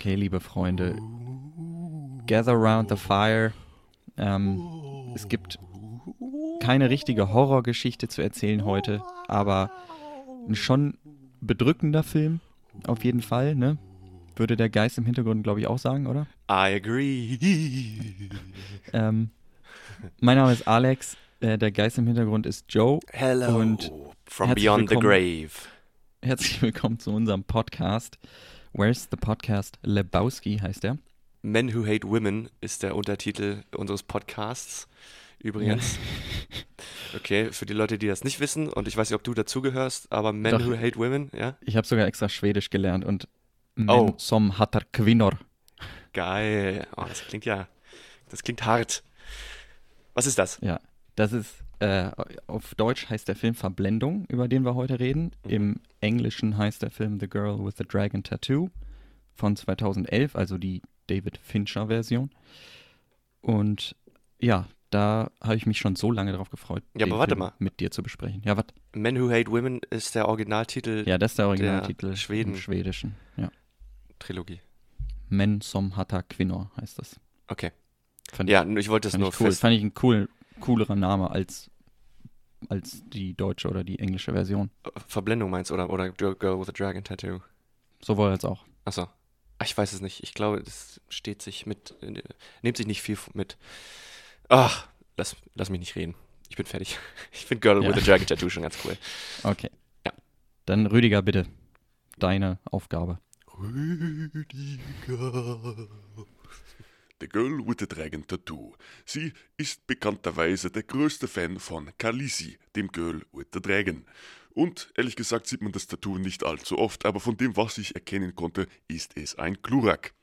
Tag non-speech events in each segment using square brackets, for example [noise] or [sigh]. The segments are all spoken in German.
Okay, liebe Freunde, gather round the fire. Ähm, es gibt keine richtige Horrorgeschichte zu erzählen heute, aber ein schon bedrückender Film, auf jeden Fall, ne? Würde der Geist im Hintergrund, glaube ich, auch sagen, oder? I agree. Ähm, mein Name ist Alex, äh, der Geist im Hintergrund ist Joe. Hello Und from beyond the grave. Herzlich willkommen zu unserem Podcast. Where's the Podcast? Lebowski heißt er. Men Who Hate Women ist der Untertitel unseres Podcasts. Übrigens. [laughs] Okay, für die Leute, die das nicht wissen, und ich weiß nicht, ob du dazugehörst, aber Men Doch. Who Hate Women, ja? Ich habe sogar extra Schwedisch gelernt und Oh. Men som hatar kvinnor. Geil. Oh, das klingt ja, das klingt hart. Was ist das? Ja, das ist, äh, auf Deutsch heißt der Film Verblendung, über den wir heute reden. Mhm. Im Englischen heißt der Film The Girl with the Dragon Tattoo von 2011, also die David Fincher-Version. Und ja, da habe ich mich schon so lange darauf gefreut, Ja, den aber warte Film mal. mit dir zu besprechen. Ja, was? Men Who Hate Women ist der Originaltitel Ja, das ist der Originaltitel Schweden. im Schwedischen. Ja. Trilogie. Men som hatar kvinnor heißt das. Okay. Fand Ja, ich wollte es Fand nur ich cool. fest. Fand ich ein cool, coolerer Name als, als die deutsche oder die englische Version. Verblendung meinst oder oder Girl with a Dragon Tattoo. Sowohl als auch. Achso. Ach, ich weiß es nicht. Ich glaube, das steht sich mit, äh, nimmt sich nicht viel mit. Ach, lass, lass mich nicht reden. Ich bin fertig. [laughs] Ich finde Girl Ja. with a Dragon Tattoo schon ganz cool. Okay. Ja. Dann Rüdiger, bitte. Deine Aufgabe. Rüdiger. The Girl with the Dragon Tattoo. Sie ist bekannterweise der größte Fan von Khaleesi, dem Girl with the Dragon. Und ehrlich gesagt sieht man das Tattoo nicht allzu oft, aber von dem, was ich erkennen konnte, ist es ein Glurak.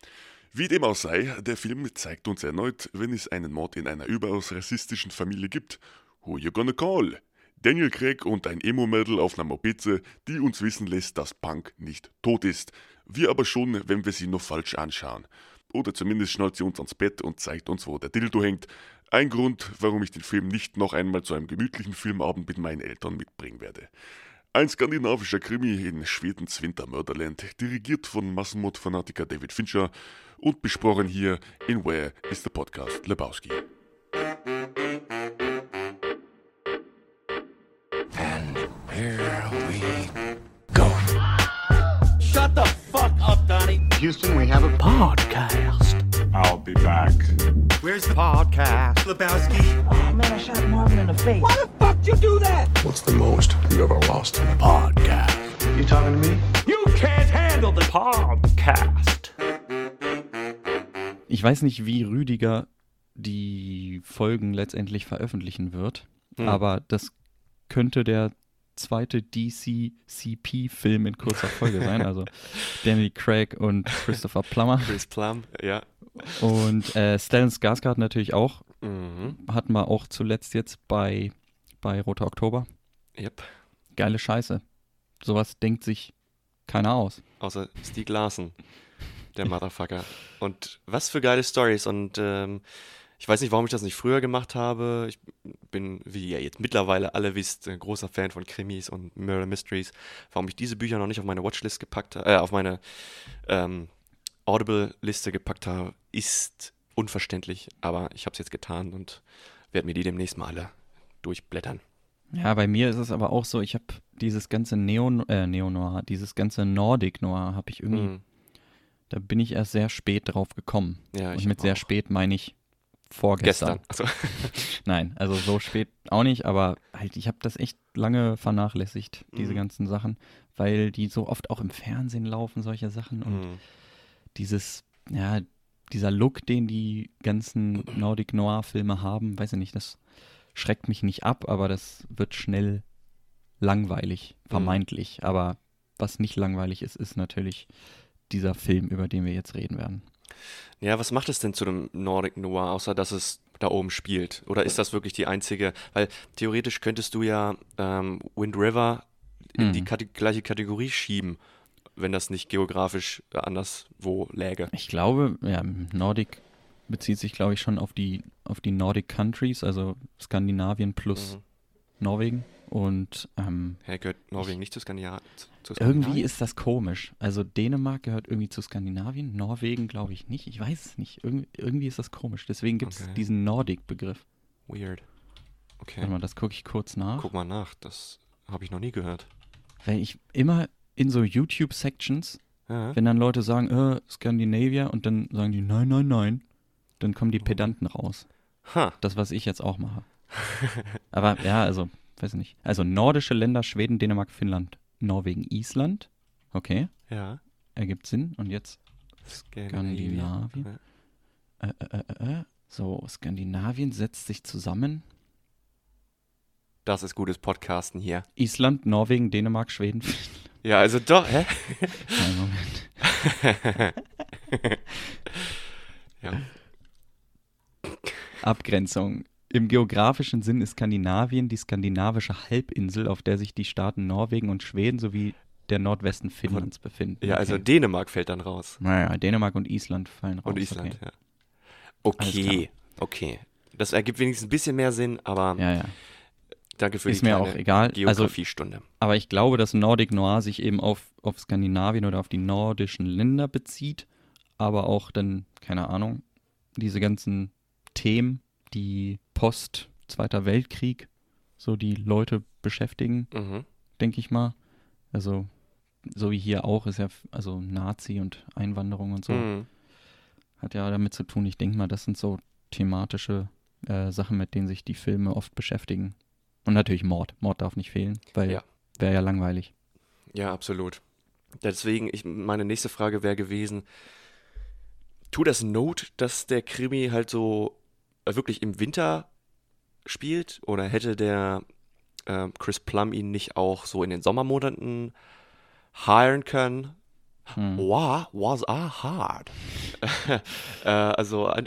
Wie dem auch sei, der Film zeigt uns erneut, wenn es einen Mord in einer überaus rassistischen Familie gibt. Who you gonna call? Daniel Craig und ein Emo-Mädel auf einer Mopeze, die uns wissen lässt, dass Punk nicht tot ist. Wir aber schon, wenn wir sie nur falsch anschauen. Oder zumindest schnallt sie uns ans Bett und zeigt uns, wo der Dildo hängt. Ein Grund, warum ich den Film nicht noch einmal zu einem gemütlichen Filmabend mit meinen Eltern mitbringen werde. Ein skandinavischer Krimi in Schwedens Wintermörderland, dirigiert von Massenmord-Fanatiker David Fincher und besprochen hier in Where is the Podcast Lebowski. Houston, we have a I'll be back. Where's the podcast? Lebowski. Oh man, I shot Marvin in the face. Why the fuck you do that? What's the most you ever lost? You talking to me? You can't handle the Podcast. Ich weiß nicht, wie Rüdiger die Folgen letztendlich veröffentlichen wird, Hm. aber das könnte der zweite DC-CP-Film in kurzer Folge sein. Also [laughs] Daniel Craig und Christopher Plummer. Chris Plum, ja. Und äh, Stellan Skarsgård natürlich auch. Mhm. Hatten wir auch zuletzt jetzt bei, bei Roter Oktober. Yep. Geile Scheiße. Sowas denkt sich keiner aus. Außer Stieg Larsen, der Motherfucker. Und was für geile Stories. Und ähm, ich weiß nicht, warum ich das nicht früher gemacht habe. Ich bin, wie ihr jetzt mittlerweile alle wisst, ein großer Fan von Krimis und Murder Mysteries. Warum ich diese Bücher noch nicht auf meine Watchlist gepackt habe, äh, auf meine ähm, Audible-Liste gepackt habe, ist unverständlich. Aber ich habe es jetzt getan und werde mir die demnächst mal alle durchblättern. Ja, bei mir ist es aber auch so, ich habe dieses ganze Neo, äh, Neo-Noir, dieses ganze Nordic-Noir habe ich irgendwie, Mhm. da bin ich erst sehr spät drauf gekommen. Ja, Und ich mit sehr auch. spät meine ich vorgestern. Gestern. Also, [laughs] Nein, also so spät auch nicht, aber halt, ich habe das echt lange vernachlässigt, diese Mhm. ganzen Sachen, weil die so oft auch im Fernsehen laufen, solche Sachen. Und mhm. dieses, ja, dieser Look, den die ganzen Nordic Noir-Filme haben, weiß ich nicht, das schreckt mich nicht ab, aber das wird schnell langweilig, Mhm. vermeintlich. Aber was nicht langweilig ist, ist natürlich dieser Film, über den wir jetzt reden werden. Ja, was macht es denn zu einem Nordic Noir, außer dass es da oben spielt? Oder ist das wirklich die einzige? Weil theoretisch könntest du ja ähm, Wind River in die Mhm. Kate gleiche Kategorie schieben, wenn das nicht geografisch äh, anderswo läge. Ich glaube, ja, Nordic bezieht sich, glaube ich, schon auf die, auf die Nordic Countries, also Skandinavien plus Mhm. Norwegen. Und ähm, Hä, gehört Norwegen nicht zu, Skandina zu, zu irgendwie Skandinavien? ist das komisch. Also Dänemark gehört irgendwie zu Skandinavien, Norwegen glaube ich nicht. Ich weiß es nicht. Irg irgendwie ist das komisch. Deswegen gibt es Okay. diesen Nordic-Begriff. Weird. Okay. Warte mal, das gucke ich kurz nach. Guck mal nach, das habe ich noch nie gehört. Weil ich immer in so YouTube-Sections, Ja. wenn dann Leute sagen, äh, Scandinavia, und dann sagen die, nein, nein, nein, dann kommen die Pedanten raus. Ha. Das, was ich jetzt auch mache. [laughs] Aber ja, also, weiß nicht. Also nordische Länder, Schweden, Dänemark, Finnland, Norwegen, Island. Okay, Ja. ergibt Sinn. Und jetzt Skandinavien. Ja. Äh, äh, äh, äh. So, Skandinavien setzt sich zusammen. Das ist gutes Podcasten hier. Island, Norwegen, Dänemark, Schweden. Finnland. Ja, also doch, hä? [laughs] Nein, Moment. [laughs] Ja. Abgrenzung. Im geografischen Sinn ist Skandinavien die skandinavische Halbinsel, auf der sich die Staaten Norwegen und Schweden sowie der Nordwesten Finnlands befinden. Ja, also Okay. Dänemark fällt dann raus. Naja, Dänemark und Island fallen raus. Und Island, Okay. ja. Okay, okay. Das ergibt wenigstens ein bisschen mehr Sinn, aber Ja, ja. danke für Ist die mir auch egal. Also, Geografiestunde. aber ich glaube, dass Nordic Noir sich eben auf, auf Skandinavien oder auf die nordischen Länder bezieht, aber auch dann, keine Ahnung, diese ganzen Themen, die post Zweiter Weltkrieg so die Leute beschäftigen, Mhm. denke ich mal. Also, so wie hier auch, ist ja, also Nazi und Einwanderung und so, Mhm. hat ja damit zu tun. Ich denke mal, das sind so thematische äh, Sachen, mit denen sich die Filme oft beschäftigen. Und natürlich Mord. Mord darf nicht fehlen, weil Ja. wäre ja langweilig. Ja, absolut. Deswegen, ich, meine nächste Frage wäre gewesen, tut das Not, dass der Krimi halt so wirklich im Winter spielt? Oder hätte der äh, Chris Plum ihn nicht auch so in den Sommermonaten hiren können? Hm. Wow, was a hard. [laughs] äh, also äh,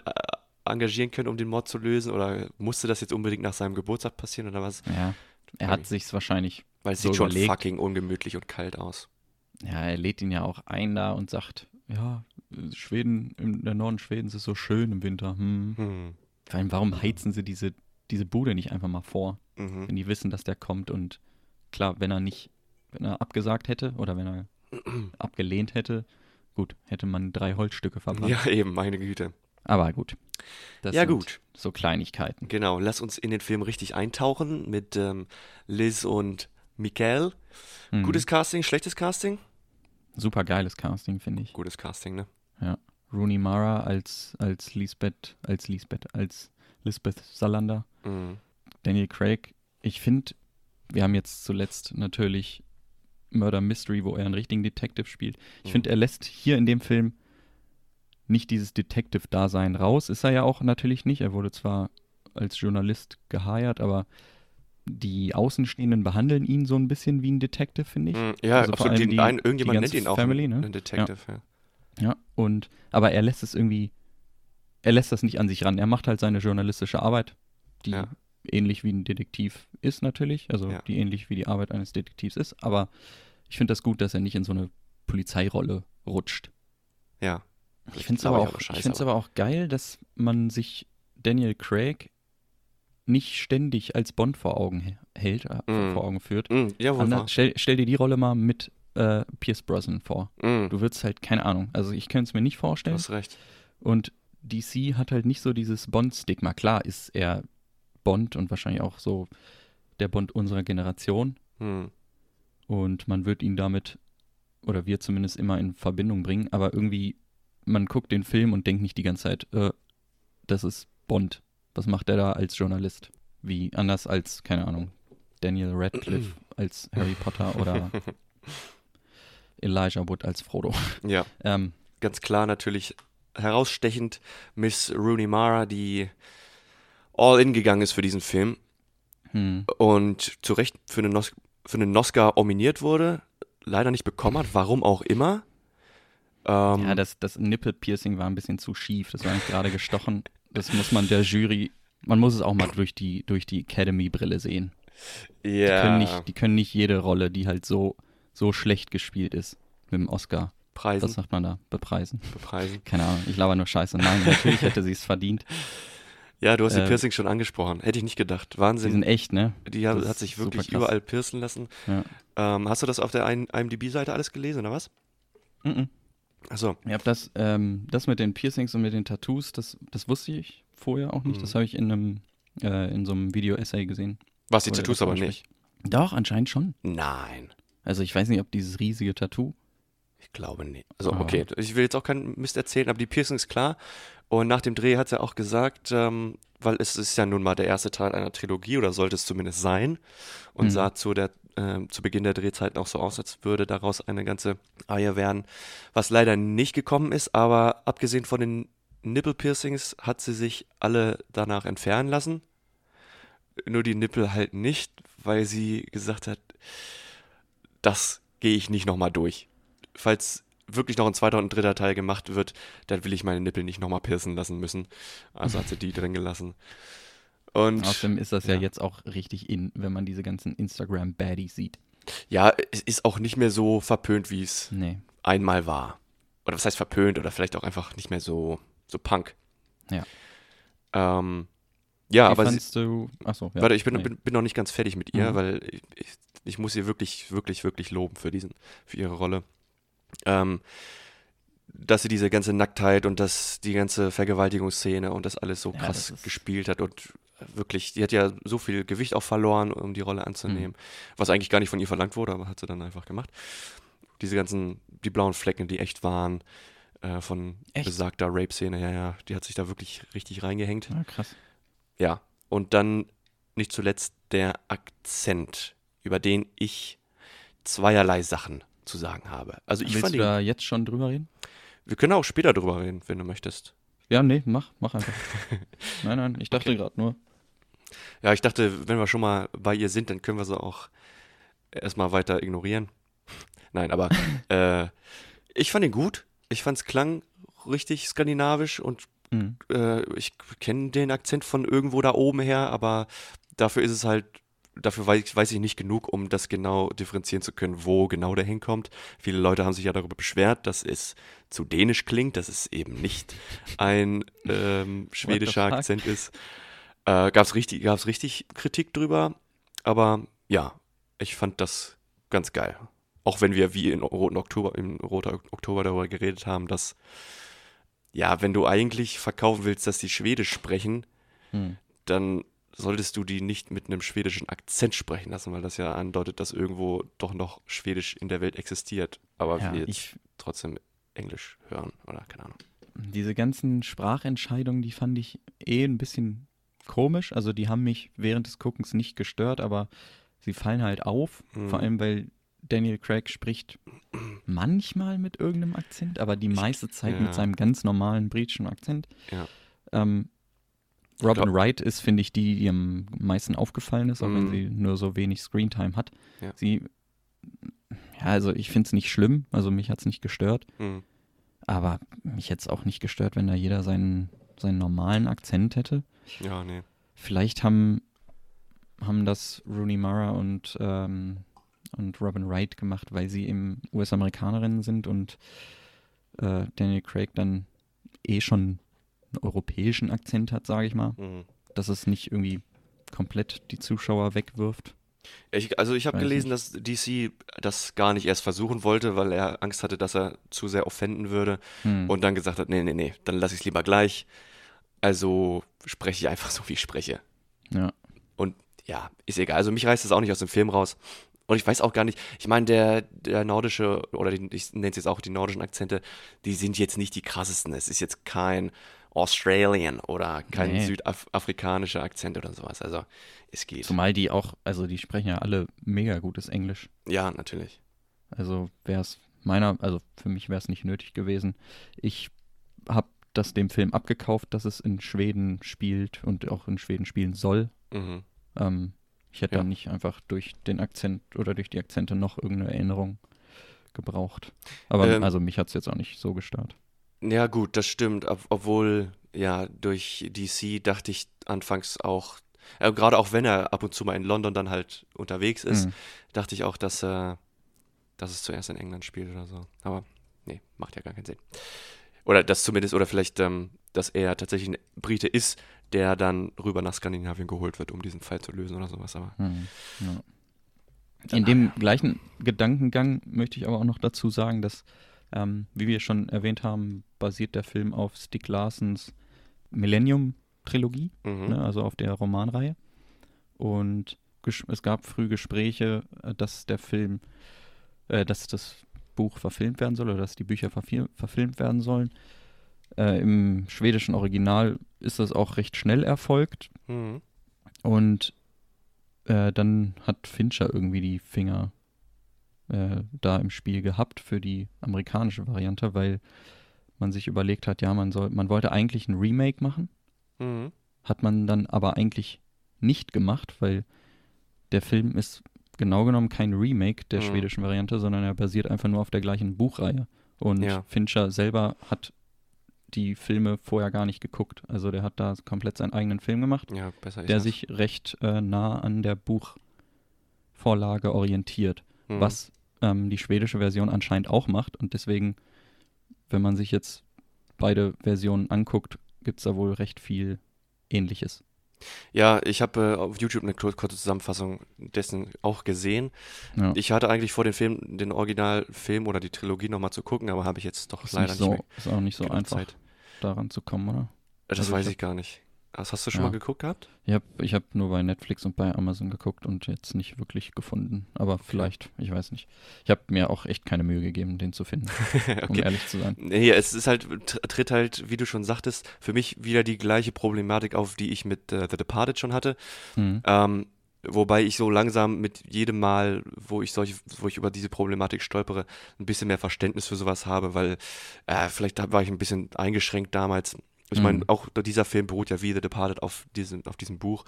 engagieren können, um den Mord zu lösen? Oder musste das jetzt unbedingt nach seinem Geburtstag passieren oder was? Ja, er hat sich's wahrscheinlich, Weil es So sieht schon überlegt. fucking ungemütlich und kalt aus. ja, er lädt ihn ja auch ein da und sagt, ja, Schweden, der Norden Schwedens ist so schön im Winter. Hm. Hm. Vor allem, warum heizen sie diese, diese Bude nicht einfach mal vor, Mhm. wenn die wissen, dass der kommt und klar, wenn er nicht, wenn er abgesagt hätte oder wenn er [clears throat] abgelehnt hätte, gut, hätte man drei Holzstücke verbrannt. Ja, eben, meine Güte. Aber gut. Das Ja, sind gut. So Kleinigkeiten. Genau, lass uns in den Film richtig eintauchen mit ähm, Liz und Mikael. Mhm. Gutes Casting, schlechtes Casting? Super geiles Casting, finde ich. Gutes Casting, ne? Ja. Rooney Mara als, als Lisbeth, als Lisbeth, als Lisbeth Salander. Mhm. Daniel Craig. Ich finde, wir haben jetzt zuletzt natürlich Murder Mystery, wo er einen richtigen Detective spielt. Ich Mhm. finde, er lässt hier in dem Film nicht dieses Detective-Dasein raus. Ist er ja auch natürlich nicht. Er wurde zwar als Journalist geheiert, aber die Außenstehenden behandeln ihn so ein bisschen wie ein Detective, finde ich. Mhm. Ja, Also vor absolut. allem Den die- die irgendjemand ganze nennt ihn auch Family, ne? einen Detective. Ja. Ja, und aber er lässt es irgendwie, er lässt das nicht an sich ran. Er macht halt seine journalistische Arbeit, die Ja. ähnlich wie ein Detektiv ist natürlich, also Ja. die ähnlich wie die Arbeit eines Detektivs ist, aber ich finde das gut, dass er nicht in so eine Polizeirolle rutscht. ja. Ich finde es aber, auch, aber ich aber auch geil, dass man sich Daniel Craig nicht ständig als Bond vor Augen hält, Mhm. vor Augen führt. Mhm, ja, wohl Ander, wahr. stell, stell dir die Rolle mal mit äh, Pierce Brosnan vor. Mhm. Du würdest halt, keine Ahnung, also ich könnte es mir nicht Du vorstellen. hast recht. Und DC hat halt nicht so dieses Bond-Stigma. Klar ist er Bond und wahrscheinlich auch so der Bond unserer Generation. Mhm. Und man wird ihn damit, oder wir zumindest immer in Verbindung bringen. Aber irgendwie, man guckt den Film und denkt nicht die ganze Zeit, äh, das ist Bond. Was macht der da als Journalist? Wie anders als, keine Ahnung, Daniel Radcliffe [clears throat] als Harry Potter oder [laughs] Elijah Wood als Frodo. Ja, [laughs] Ähm, ganz klar natürlich herausstechend Miss Rooney Mara, die all in gegangen ist für diesen Film hm. und zu Recht für einen, für einen Oscar nominiert wurde, leider nicht bekommen hat, warum auch immer. Ähm, Ja, das, das Nippel-Piercing war ein bisschen zu schief. Das war nicht gerade gestochen. Das muss man der Jury, man muss es auch mal durch die, durch die Academy-Brille sehen. Die, ja, können nicht, die können nicht jede Rolle, die halt so, so schlecht gespielt ist, mit dem Oscar, Preisen, was sagt man da, bepreisen. bepreisen. [laughs] Keine Ahnung, ich laber nur Scheiße. Nein, [laughs] natürlich hätte sie es verdient. Ja, du hast die Äh, Piercings schon angesprochen. Hätte ich nicht gedacht. Die Wahnsinn. sind echt, ne? Die hat, hat sich wirklich überall piercen lassen. Ja. Ähm, hast du das auf der IMDb-Seite alles gelesen, oder was? Mhm. Achso. Ich habe das, ähm, das mit den Piercings und mit den Tattoos, das, das wusste ich vorher auch nicht. Mhm. Das habe ich in einem, äh, in so einem Video-Essay gesehen. Was, die Tattoos aber nicht? Doch, anscheinend schon. Nein. Also ich weiß nicht, ob dieses riesige Tattoo. Ich glaube nicht. Also, Aber- okay, ich will jetzt auch keinen Mist erzählen, aber die Piercings klar. Und nach dem Dreh hat er auch gesagt, ähm, weil es ist ja nun mal der erste Teil einer Trilogie oder sollte es zumindest sein und Mhm. sah zu, der, ähm, zu Beginn der Drehzeiten auch so aus, als würde daraus eine ganze Reihe werden, was leider nicht gekommen ist, aber abgesehen von den Nippel-Piercings hat sie sich alle danach entfernen lassen. Nur die Nippel halt nicht, weil sie gesagt hat, das gehe ich nicht nochmal durch. Falls wirklich noch ein zweiter und ein dritter Teil gemacht wird, dann will ich meine Nippel nicht nochmal piercen lassen müssen. Also hat sie die drin gelassen. Und Außerdem ist das ja, ja. jetzt auch richtig in, wenn man diese ganzen Instagram-Baddies sieht. ja, es ist auch nicht mehr so verpönt, wie es Nee. einmal war. Oder was heißt verpönt oder vielleicht auch einfach nicht mehr so, so Punk. Ja. Ähm, ja, Wie aber sie, du. Achso, ja. warte, ich bin, nee. bin, bin noch nicht ganz fertig mit ihr, Mhm. weil ich, ich, ich muss ihr wirklich, wirklich, wirklich loben für diesen, für ihre Rolle. Ähm, dass sie diese ganze Nacktheit und das, die ganze Vergewaltigungsszene und das alles so Ja, krass gespielt hat und wirklich, die hat ja so viel Gewicht auch verloren, um die Rolle anzunehmen, Mhm. was eigentlich gar nicht von ihr verlangt wurde, aber hat sie dann einfach gemacht. Diese ganzen, die blauen Flecken, die echt waren, äh, von Echt? besagter Rape-Szene, ja, ja, die hat sich da wirklich richtig reingehängt. Ah, krass. Ja, und dann nicht zuletzt der Akzent, über den ich zweierlei Sachen zu sagen habe. Also ich Willst fand du ihn, da jetzt schon drüber reden? wir können auch später drüber reden, wenn du möchtest. Ja, nee, mach, mach einfach. [laughs] nein, nein, ich dachte gerade nur. Ja, ich dachte, wenn wir schon mal bei ihr sind, dann können wir sie auch erstmal weiter ignorieren. [laughs] Nein, aber [laughs] äh, ich fand ihn gut. Ich fand es klang richtig skandinavisch und Mhm. äh, ich kenne den Akzent von irgendwo da oben her, aber dafür ist es halt, dafür weiß, weiß ich nicht genug, um das genau differenzieren zu können, wo genau der hinkommt. Viele Leute haben sich ja darüber beschwert, dass es zu dänisch klingt, dass es eben nicht ein ähm, [laughs] schwedischer? Akzent ist. Äh, Gab es richtig, gab's richtig Kritik drüber, aber ja, ich fand das ganz geil. Auch wenn wir wie in Roten Oktober, im Roter Oktober darüber geredet haben, dass ja, wenn du eigentlich verkaufen willst, dass die Schwedisch sprechen, Hm. dann solltest du die nicht mit einem schwedischen Akzent sprechen lassen, weil das ja andeutet, dass irgendwo doch noch Schwedisch in der Welt existiert. Aber Ja, wir jetzt ich, trotzdem Englisch hören oder keine Ahnung. diese ganzen Sprachentscheidungen, die fand ich eh ein bisschen komisch. Also die haben mich während des Guckens nicht gestört, aber sie fallen halt auf. Mhm. Vor allem, weil Daniel Craig spricht manchmal mit irgendeinem Akzent, aber die meiste Zeit ja. mit seinem ganz normalen britischen Akzent. Ja. Ähm, Robin glaub- Wright ist, finde ich, die, die am meisten aufgefallen ist, auch wenn Mhm. sie nur so wenig Screentime hat. Ja. Sie, ja, also ich finde es nicht schlimm, also mich hat es nicht gestört. Hm. Aber mich hätte es auch nicht gestört, wenn da jeder seinen, seinen normalen Akzent hätte. Ja, nee. Vielleicht haben, haben das Rooney Mara und, ähm, und Robin Wright gemacht, weil sie eben US-Amerikanerinnen sind und äh, Daniel Craig dann eh schon einen europäischen Akzent hat, sage ich mal. Hm. Dass es nicht irgendwie komplett die Zuschauer wegwirft. Ich, also ich habe gelesen, dass DC das gar nicht erst versuchen wollte, weil er Angst hatte, dass er zu sehr offenden würde Hm. und dann gesagt hat, nee, nee, nee, dann lasse ich es lieber gleich. Also spreche ich einfach so, wie ich spreche. ja. Und ja, ist egal. Also mich reißt das auch nicht aus dem Film raus. Und ich weiß auch gar nicht, ich meine, der, der nordische, oder die, ich nenne es jetzt auch die nordischen Akzente, die sind jetzt nicht die krassesten. Es ist jetzt kein Australian oder kein Nee. südafrikanischer Akzent oder sowas. Also es geht. Zumal die auch, also die sprechen ja alle mega gutes Englisch. ja, natürlich. Also wäre es meiner, also für mich wäre es nicht nötig gewesen. Ich habe das dem Film abgekauft, dass es in Schweden spielt und auch in Schweden spielen soll. Mhm. Ähm, ich hätte Ja. dann nicht einfach durch den Akzent oder durch die Akzente noch irgendeine Erinnerung gebraucht. Aber Ähm, also mich hat es jetzt auch nicht so gestört. Ja, gut, das stimmt. Ob, obwohl, ja, durch DC dachte ich anfangs auch, äh, gerade auch wenn er ab und zu mal in London dann halt unterwegs ist, Mhm. dachte ich auch, dass, äh, dass es zuerst in England spielt oder so. Aber nee, macht ja gar keinen Sinn. Oder das zumindest, oder vielleicht, ähm, dass er tatsächlich ein Brite ist, der dann rüber nach Skandinavien geholt wird, um diesen Fall zu lösen oder sowas. Aber Hm, ja. In dem gleichen Gedankengang möchte ich aber auch noch dazu sagen, dass, ähm, wie wir schon erwähnt haben, basiert der Film auf Stieg Larsons Millennium-Trilogie, mhm. ne, also auf der Romanreihe. Und es gab früh Gespräche, äh, dass der Film, äh, dass das Buch verfilmt werden soll oder dass die Bücher verfil- verfilmt werden sollen. Äh, Im schwedischen Original ist das auch recht schnell erfolgt. Mhm. Und äh, dann hat Fincher irgendwie die Finger äh, da im Spiel gehabt für die amerikanische Variante, weil man sich überlegt hat, ja, man soll, man wollte eigentlich ein Remake machen, Mhm. hat man dann aber eigentlich nicht gemacht, weil der Film ist genau genommen kein Remake der Mhm. schwedischen Variante, sondern er basiert einfach nur auf der gleichen Buchreihe. Und Ja. Fincher selber hat die Filme vorher gar nicht geguckt. Also der hat da komplett seinen eigenen Film gemacht Ja, der das. sich recht äh, nah an der Buchvorlage orientiert, Mhm. was ähm, die schwedische Version anscheinend auch macht. Und deswegen, wenn man sich jetzt beide Versionen anguckt, gibt es da wohl recht viel Ähnliches. Ja, ich habe äh, auf YouTube eine kur- kurze Zusammenfassung dessen auch gesehen. Ja. Ich hatte eigentlich vor, den Film, den Originalfilm oder die Trilogie nochmal zu gucken, aber habe ich jetzt doch ist, leider nicht nicht, so, mehr. ist auch nicht so einfach, Zeit. daran zu kommen, oder? Das Also ich weiß hab- ich gar nicht. Das hast du schon Ja. mal geguckt gehabt? Ich habe ich hab nur bei Netflix und bei Amazon geguckt und jetzt nicht wirklich gefunden. Aber vielleicht, ich weiß nicht. Ich habe mir auch echt keine Mühe gegeben, den zu finden, [laughs] um okay. ehrlich zu sein. Nee, es ist halt, tr- tritt halt, wie du schon sagtest, für mich wieder die gleiche Problematik auf, die ich mit äh, The Departed schon hatte. Mhm. Ähm, wobei ich so langsam mit jedem Mal, wo ich solche, wo ich über diese Problematik stolpere, ein bisschen mehr Verständnis für sowas habe, weil äh, vielleicht war ich ein bisschen eingeschränkt damals. Ich meine, Mhm. auch dieser Film beruht ja wie The Departed auf diesem, auf diesem Buch.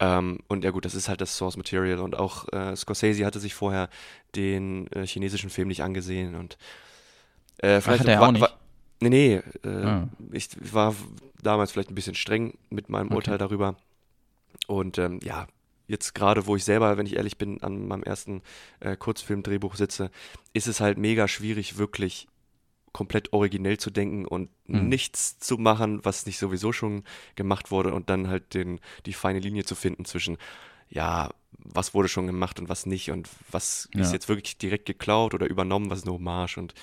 Ähm, und ja gut, das ist halt das Source Material. Und auch äh, Scorsese hatte sich vorher den äh, chinesischen Film nicht angesehen. Und äh, vielleicht hat er war, auch nicht? War, nee, nee. Äh, Ah. Ich war damals vielleicht ein bisschen streng mit meinem Okay. Urteil darüber. Und ähm, ja, jetzt gerade, wo ich selber, wenn ich ehrlich bin, an meinem ersten äh, Kurzfilm-Drehbuch sitze, ist es halt mega schwierig, wirklich komplett originell zu denken und Mhm. nichts zu machen, was nicht sowieso schon gemacht wurde und dann halt den, die feine Linie zu finden zwischen, ja, was wurde schon gemacht und was nicht und was ist Ja. jetzt wirklich direkt geklaut oder übernommen, was ist eine Hommage und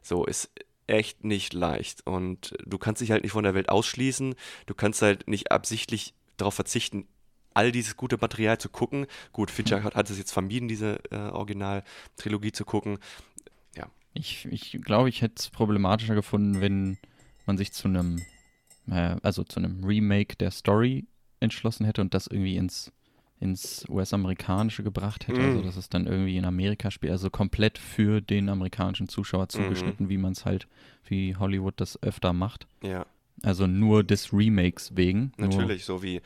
so ist echt nicht leicht und du kannst dich halt nicht von der Welt ausschließen, du kannst halt nicht absichtlich darauf verzichten, all dieses gute Material zu gucken. Gut, Fincher hat, hat es jetzt vermieden, diese äh, Original-Trilogie zu gucken. Ich, ich glaube, ich hätte es problematischer gefunden, wenn man sich zu einem, äh, also zu einem Remake der Story entschlossen hätte und das irgendwie ins, ins US-Amerikanische gebracht hätte. Mm. Also, dass es dann irgendwie in Amerika spielt, also komplett für den amerikanischen Zuschauer zugeschnitten, wie man es halt, wie Hollywood das öfter macht. Ja, Also nur des Remakes wegen. natürlich, so wie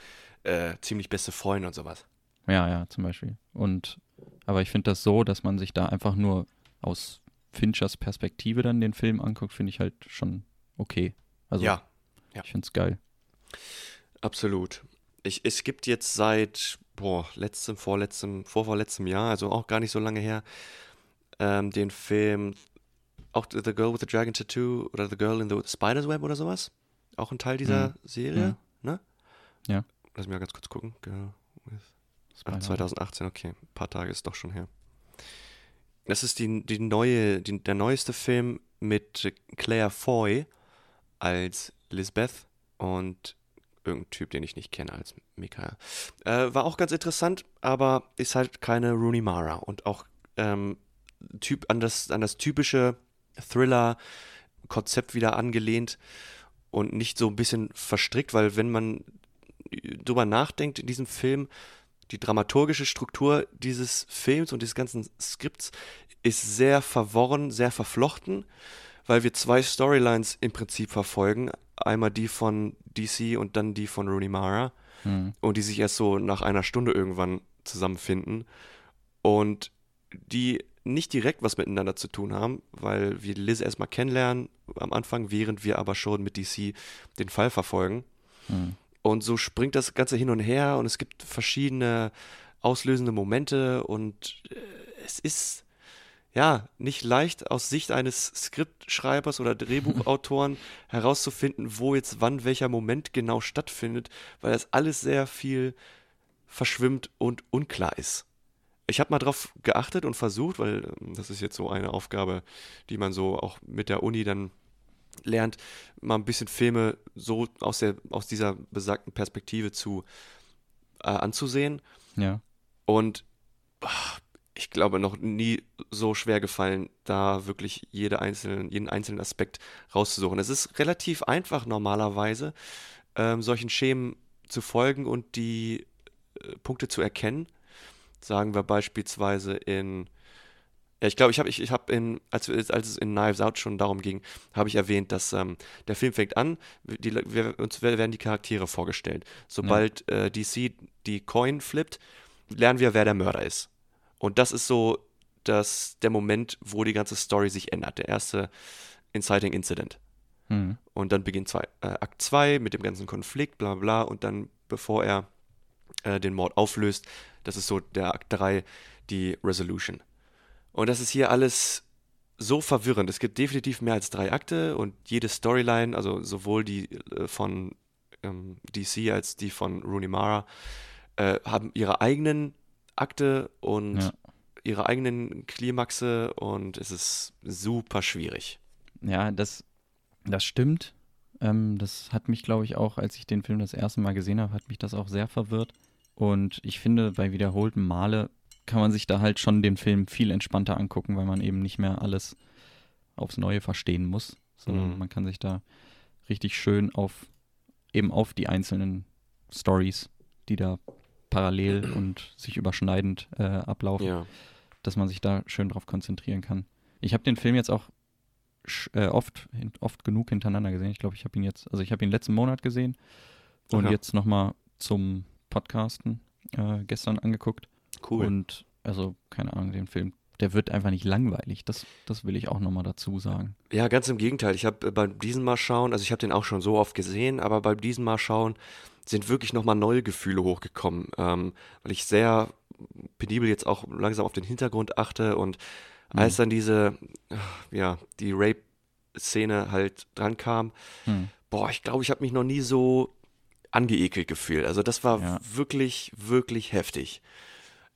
äh, ziemlich beste Freunde und sowas. Ja, ja, zum Beispiel. Und, aber ich finde das so, dass man sich da einfach nur aus Finchers Perspektive dann den Film anguckt, finde ich halt schon okay. Also, ja, ja. ich finde es geil. absolut. Ich, es gibt jetzt seit, boah, letztem, vorletztem, vorvorletztem Jahr, also auch gar nicht so lange her, ähm, den Film, auch The Girl with the Dragon Tattoo oder The Girl in the Spider's Web oder sowas. Auch ein Teil dieser Mhm. Serie, Mhm. ne? Ja. Lass mich mal ganz kurz gucken. Girl with Ach, Spider- 2018, okay. Ein paar Tage ist doch schon her. Das ist die, die neue, die, der neueste Film mit Claire Foy als Lisbeth und irgendein Typ, den ich nicht kenne, als Michael. Äh, war auch ganz interessant, aber ist halt keine Rooney Mara und auch ähm, typ, an, das, an das typische Thriller-Konzept wieder angelehnt und nicht so ein bisschen verstrickt, weil wenn man drüber nachdenkt in diesem Film, die dramaturgische Struktur dieses Films und des ganzen Skripts ist sehr verworren, sehr verflochten, weil wir zwei Storylines im Prinzip verfolgen. Einmal die von DC und dann die von Rooney Mara Hm. und die sich erst so nach einer Stunde irgendwann zusammenfinden und die nicht direkt was miteinander zu tun haben, weil wir Liz erstmal kennenlernen am Anfang, während wir aber schon mit DC den Fall verfolgen. Hm. Und so springt das Ganze hin und her und es gibt verschiedene auslösende Momente und äh, es ist, ja, nicht leicht aus Sicht eines Skriptschreibers oder [laughs] Drehbuchautoren herauszufinden, wo jetzt wann welcher Moment genau stattfindet, weil das alles sehr viel verschwimmt und unklar ist. Ich habe mal drauf geachtet und versucht, weil ähm, das ist jetzt so eine Aufgabe, die man so auch mit der Uni dann lernt, mal ein bisschen Filme so aus, der, aus dieser besagten Perspektive zu äh, anzusehen. Ja. Und ach, ich glaube, noch nie so schwer gefallen, da wirklich jede einzelnen, jeden einzelnen Aspekt rauszusuchen. Es ist relativ einfach normalerweise, ähm, solchen Schemen zu folgen und die äh, Punkte zu erkennen. Sagen wir beispielsweise in ja, ich glaube, ich habe ich, ich hab in, als, als es in Knives Out schon darum ging, habe ich erwähnt, dass ähm, der Film fängt an, die, wir, uns werden die Charaktere vorgestellt. Sobald äh, DC die Coin flippt, lernen wir, wer der Mörder ist. Und das ist so das, der Moment, wo die ganze Story sich ändert. Der erste Inciting Incident. Hm. Und dann beginnt zwei, äh, Akt 2 mit dem ganzen Konflikt, bla bla. Und dann, bevor er äh, den Mord auflöst, das ist so der Akt 3, die Resolution. Und das ist hier alles so verwirrend. Es gibt definitiv mehr als drei Akte und jede Storyline, also sowohl die äh, von ähm, DC als die von Rooney Mara, äh, haben ihre eigenen Akte und Ja. ihre eigenen Klimaxe und es ist super schwierig. Ja, das, das stimmt. Ähm, das hat mich, glaube ich, auch, als ich den Film das erste Mal gesehen habe, hat mich das auch sehr verwirrt. Und ich finde, bei wiederholten Male kann man sich da halt schon den Film viel entspannter angucken, weil man eben nicht mehr alles aufs Neue verstehen muss, sondern Mhm. man kann sich da richtig schön auf eben auf die einzelnen Stories, die da parallel [clears throat] und sich überschneidend äh, ablaufen Ja. dass man sich da schön drauf konzentrieren kann. Ich habe den Film jetzt auch äh, oft, oft genug hintereinander gesehen. Ich glaube, ich habe ihn jetzt, also ich habe ihn letzten Monat gesehen und Aha. jetzt nochmal zum Podcasten äh, gestern angeguckt. Cool. Und also, keine Ahnung, den Film, der wird einfach nicht langweilig. Das, das will ich auch nochmal dazu sagen. Ja, ganz im Gegenteil. Ich habe beim diesem Mal schauen, also ich habe den auch schon so oft gesehen, aber beim diesem Mal schauen sind wirklich nochmal neue Gefühle hochgekommen, ähm, weil ich sehr penibel jetzt auch langsam auf den Hintergrund achte und als dann diese, äh, ja, die Rape-Szene halt dran kam, Hm. boah, ich glaube, ich habe mich noch nie so angeekelt gefühlt. Also das war Ja. wirklich, wirklich heftig.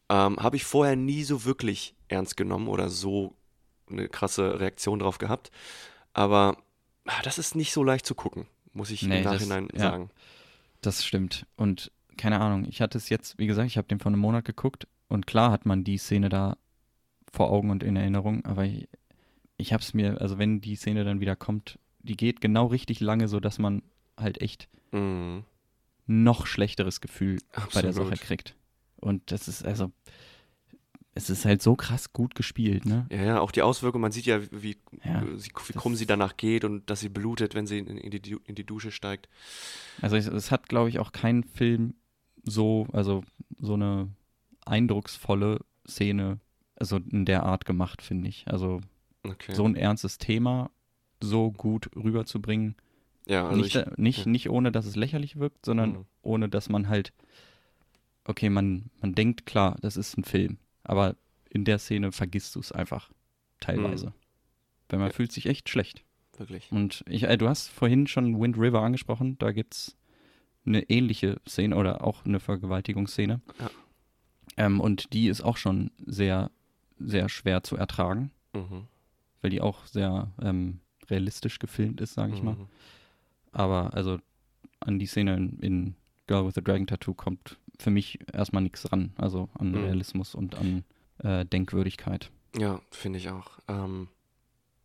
Ähm, habe ich vorher nie so wirklich ernst genommen oder so eine krasse Reaktion drauf gehabt. Aber ah, das ist nicht so leicht zu gucken, muss ich Nee, im das- Nachhinein ja. sagen. Das stimmt. Und keine Ahnung, ich hatte es jetzt, wie gesagt, ich habe den vor einem Monat geguckt und klar hat man die Szene da vor Augen und in Erinnerung, aber ich, ich habe es mir, also wenn die Szene dann wieder kommt, die geht genau richtig lange, sodass man halt echt Mhm. noch schlechteres Gefühl bei der Sache Absolut. kriegt. Und das ist also, es ist halt so krass gut gespielt, ne? Ja, ja, auch die Auswirkungen, man sieht ja, wie, Ja, sie, wie krumm sie danach geht und dass sie blutet, wenn sie in, in, die, in die Dusche steigt. Also es, es hat, glaube ich, auch kein Film so, also so eine eindrucksvolle Szene, also in der Art gemacht, finde ich. Also Okay. so ein ernstes Thema so gut rüberzubringen. ja, also nicht, ich, nicht, ja. nicht ohne, dass es lächerlich wirkt, sondern Mhm. ohne, dass man halt, okay, man, man denkt, klar, das ist ein Film, aber in der Szene vergisst du es einfach teilweise. Weil man Ja. fühlt sich echt schlecht. wirklich. Und ich, äh, du hast vorhin schon Wind River angesprochen, da gibt es eine ähnliche Szene oder auch eine Vergewaltigungsszene. Ja. Ähm, und die ist auch schon sehr, sehr schwer zu ertragen, Mhm. weil die auch sehr ähm, realistisch gefilmt ist, sage ich mal. Mhm. Aber also an die Szene in, in Girl with the Dragon Tattoo kommt für mich erstmal nichts ran. Also an Mhm. Realismus und an äh, Denkwürdigkeit. Ja, finde ich auch. Ähm,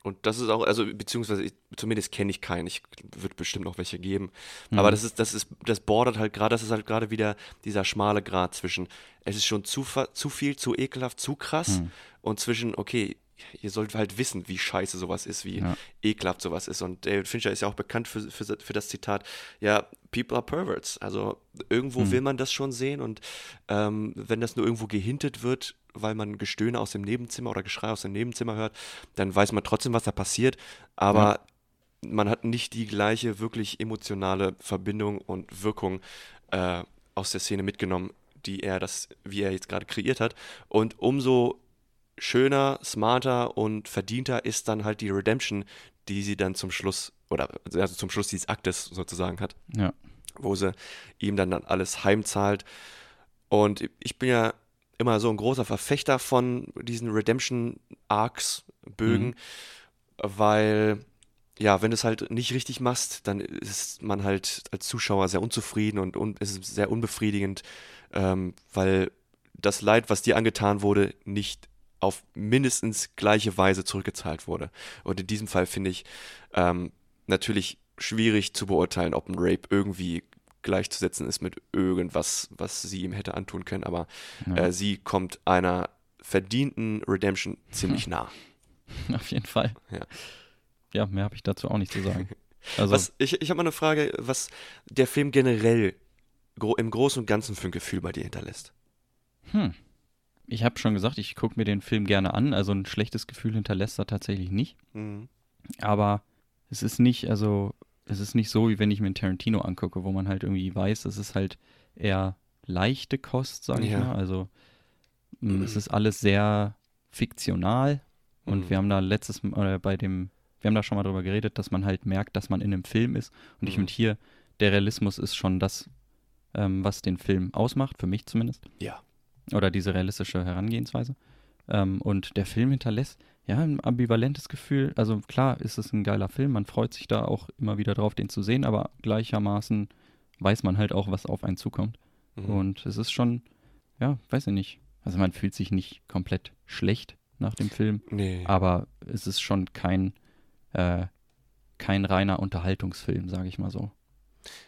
und das ist auch, also beziehungsweise ich, zumindest kenne ich keinen. Ich wird bestimmt noch welche geben. Aber Mhm. das ist, das ist, das bordert halt gerade, das ist halt gerade wieder dieser schmale Grad zwischen, es ist schon zu, zu viel, zu ekelhaft, zu krass Mhm. und zwischen, okay, ihr sollt halt wissen, wie scheiße sowas ist, wie Ja. ekelhaft sowas ist. Und David Fincher ist ja auch bekannt für, für, für das Zitat, ja, people are perverts. Also irgendwo Hm. will man das schon sehen und ähm, wenn das nur irgendwo gehintet wird, weil man Gestöhne aus dem Nebenzimmer oder Geschrei aus dem Nebenzimmer hört, dann weiß man trotzdem, was da passiert. Aber man hat nicht die gleiche wirklich emotionale Verbindung und Wirkung äh, aus der Szene mitgenommen, die er das, wie er jetzt gerade kreiert hat. Und umso schöner, smarter und verdienter ist dann halt die Redemption, die sie dann zum Schluss, oder also zum Schluss dieses Aktes sozusagen hat, Ja. wo sie ihm dann, dann alles heimzahlt. Und ich bin ja immer so ein großer Verfechter von diesen Redemption-Arcs, Bögen, Mhm. weil, ja, wenn du es halt nicht richtig machst, dann ist man halt als Zuschauer sehr unzufrieden und, und es ist sehr unbefriedigend, ähm, weil das Leid, was dir angetan wurde, nicht auf mindestens gleiche Weise zurückgezahlt wurde. Und in diesem Fall finde ich ähm, natürlich schwierig zu beurteilen, ob ein Rape irgendwie gleichzusetzen ist mit irgendwas, was sie ihm hätte antun können. Aber Ja. äh, sie kommt einer verdienten Redemption ziemlich nah. [laughs] Auf jeden Fall. Ja. Ja, mehr habe ich dazu auch nicht zu sagen. [laughs] Also, Was, ich ich habe mal eine Frage, was der Film generell gro im Großen und Ganzen für ein Gefühl bei dir hinterlässt. hm. Ich habe schon gesagt, ich gucke mir den Film gerne an. Also ein schlechtes Gefühl hinterlässt er tatsächlich nicht. Mhm. Aber es ist nicht, also es ist nicht so, wie wenn ich mir einen Tarantino angucke, wo man halt irgendwie weiß, es ist halt eher leichte Kost, sage ich Ja. mal. Also mh, es ist alles sehr fiktional und Mhm. wir haben da letztes Mal oder bei dem, wir haben da schon mal drüber geredet, dass man halt merkt, dass man in einem Film ist. Und ich Mhm. finde hier, der Realismus ist schon das, ähm, was den Film ausmacht, für mich zumindest. Ja. Oder diese realistische Herangehensweise. Ähm, und der Film hinterlässt ja ein ambivalentes Gefühl. Also klar ist es ein geiler Film, man freut sich da auch immer wieder drauf, den zu sehen, aber gleichermaßen weiß man halt auch, was auf einen zukommt. Mhm. Und es ist schon, ja, weiß ich nicht. Also man fühlt sich nicht komplett schlecht nach dem Film, Nee. aber es ist schon kein, äh, kein reiner Unterhaltungsfilm, sage ich mal so.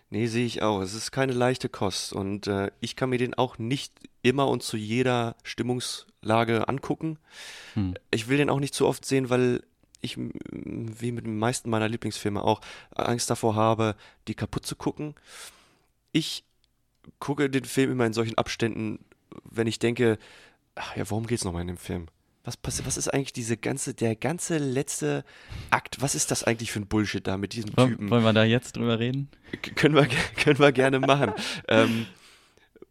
Nee, sehe ich auch. Es ist keine leichte Kost und äh, ich kann mir den auch nicht immer und zu jeder Stimmungslage angucken. Hm. Ich will den auch nicht zu oft sehen, weil ich, wie mit den meisten meiner Lieblingsfilme auch, Angst davor habe, die kaputt zu gucken. Ich gucke den Film immer in solchen Abständen, wenn ich denke, ach ja, worum geht's nochmal in dem Film? Was passiert, was ist eigentlich diese ganze, der ganze letzte Akt, was ist das eigentlich für ein Bullshit da mit diesem Typen? Wollen, wollen wir da jetzt drüber reden? K- können wir, [laughs] können wir gerne machen. ähm,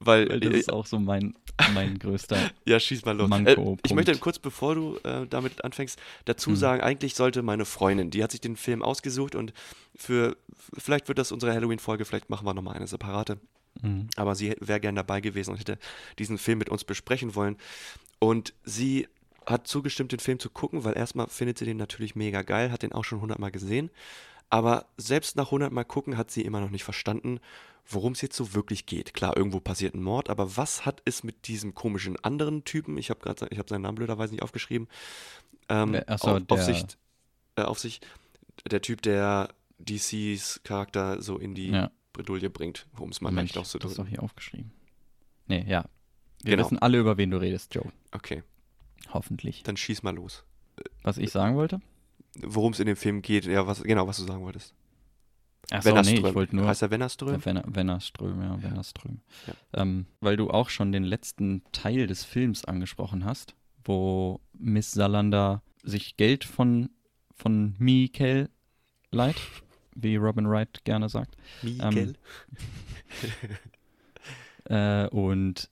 weil, Weil das äh, ist auch so mein, mein [laughs] größter. ja, schieß mal los. Äh, ich möchte kurz, bevor du äh, damit anfängst, dazu Mhm. sagen, eigentlich sollte meine Freundin, die hat sich den Film ausgesucht und für, vielleicht wird das unsere Halloween-Folge, vielleicht machen wir nochmal eine separate. Mhm. Aber sie wäre gern dabei gewesen und hätte diesen Film mit uns besprechen wollen. Und sie hat zugestimmt, den Film zu gucken, weil erstmal findet sie den natürlich mega geil, hat den auch schon hundertmal gesehen. Aber selbst nach hundertmal gucken hat sie immer noch nicht verstanden, worum es jetzt so wirklich geht. Klar, irgendwo passiert ein Mord, aber was hat es mit diesem komischen anderen Typen, ich habe gerade ich habe seinen Namen blöderweise nicht aufgeschrieben, ähm, so, auf, auf, der- sich, äh, auf sich, der Typ, der DCs Charakter so in die Ja. Bredouille bringt, um es mal Moment, leicht das ist doch auszudrücken. hier aufgeschrieben. Nee, ja. Wir Genau. wissen alle, über wen du redest, Joe. Okay, Hoffentlich. dann schieß mal los. Was ich sagen wollte? Worum es in dem Film geht, ja, was, genau, was du sagen wolltest. Achso, nee, Wennerström. ich wollte nur. Heißt er Wennerström? Wenner, Wennerström, ja, Wennerström. Ja. Ähm, weil du auch schon den letzten Teil des Films angesprochen hast, wo Miss Salander sich Geld von, von Mikel leiht, wie Robin Wright gerne sagt. Miguel? [laughs] Äh, und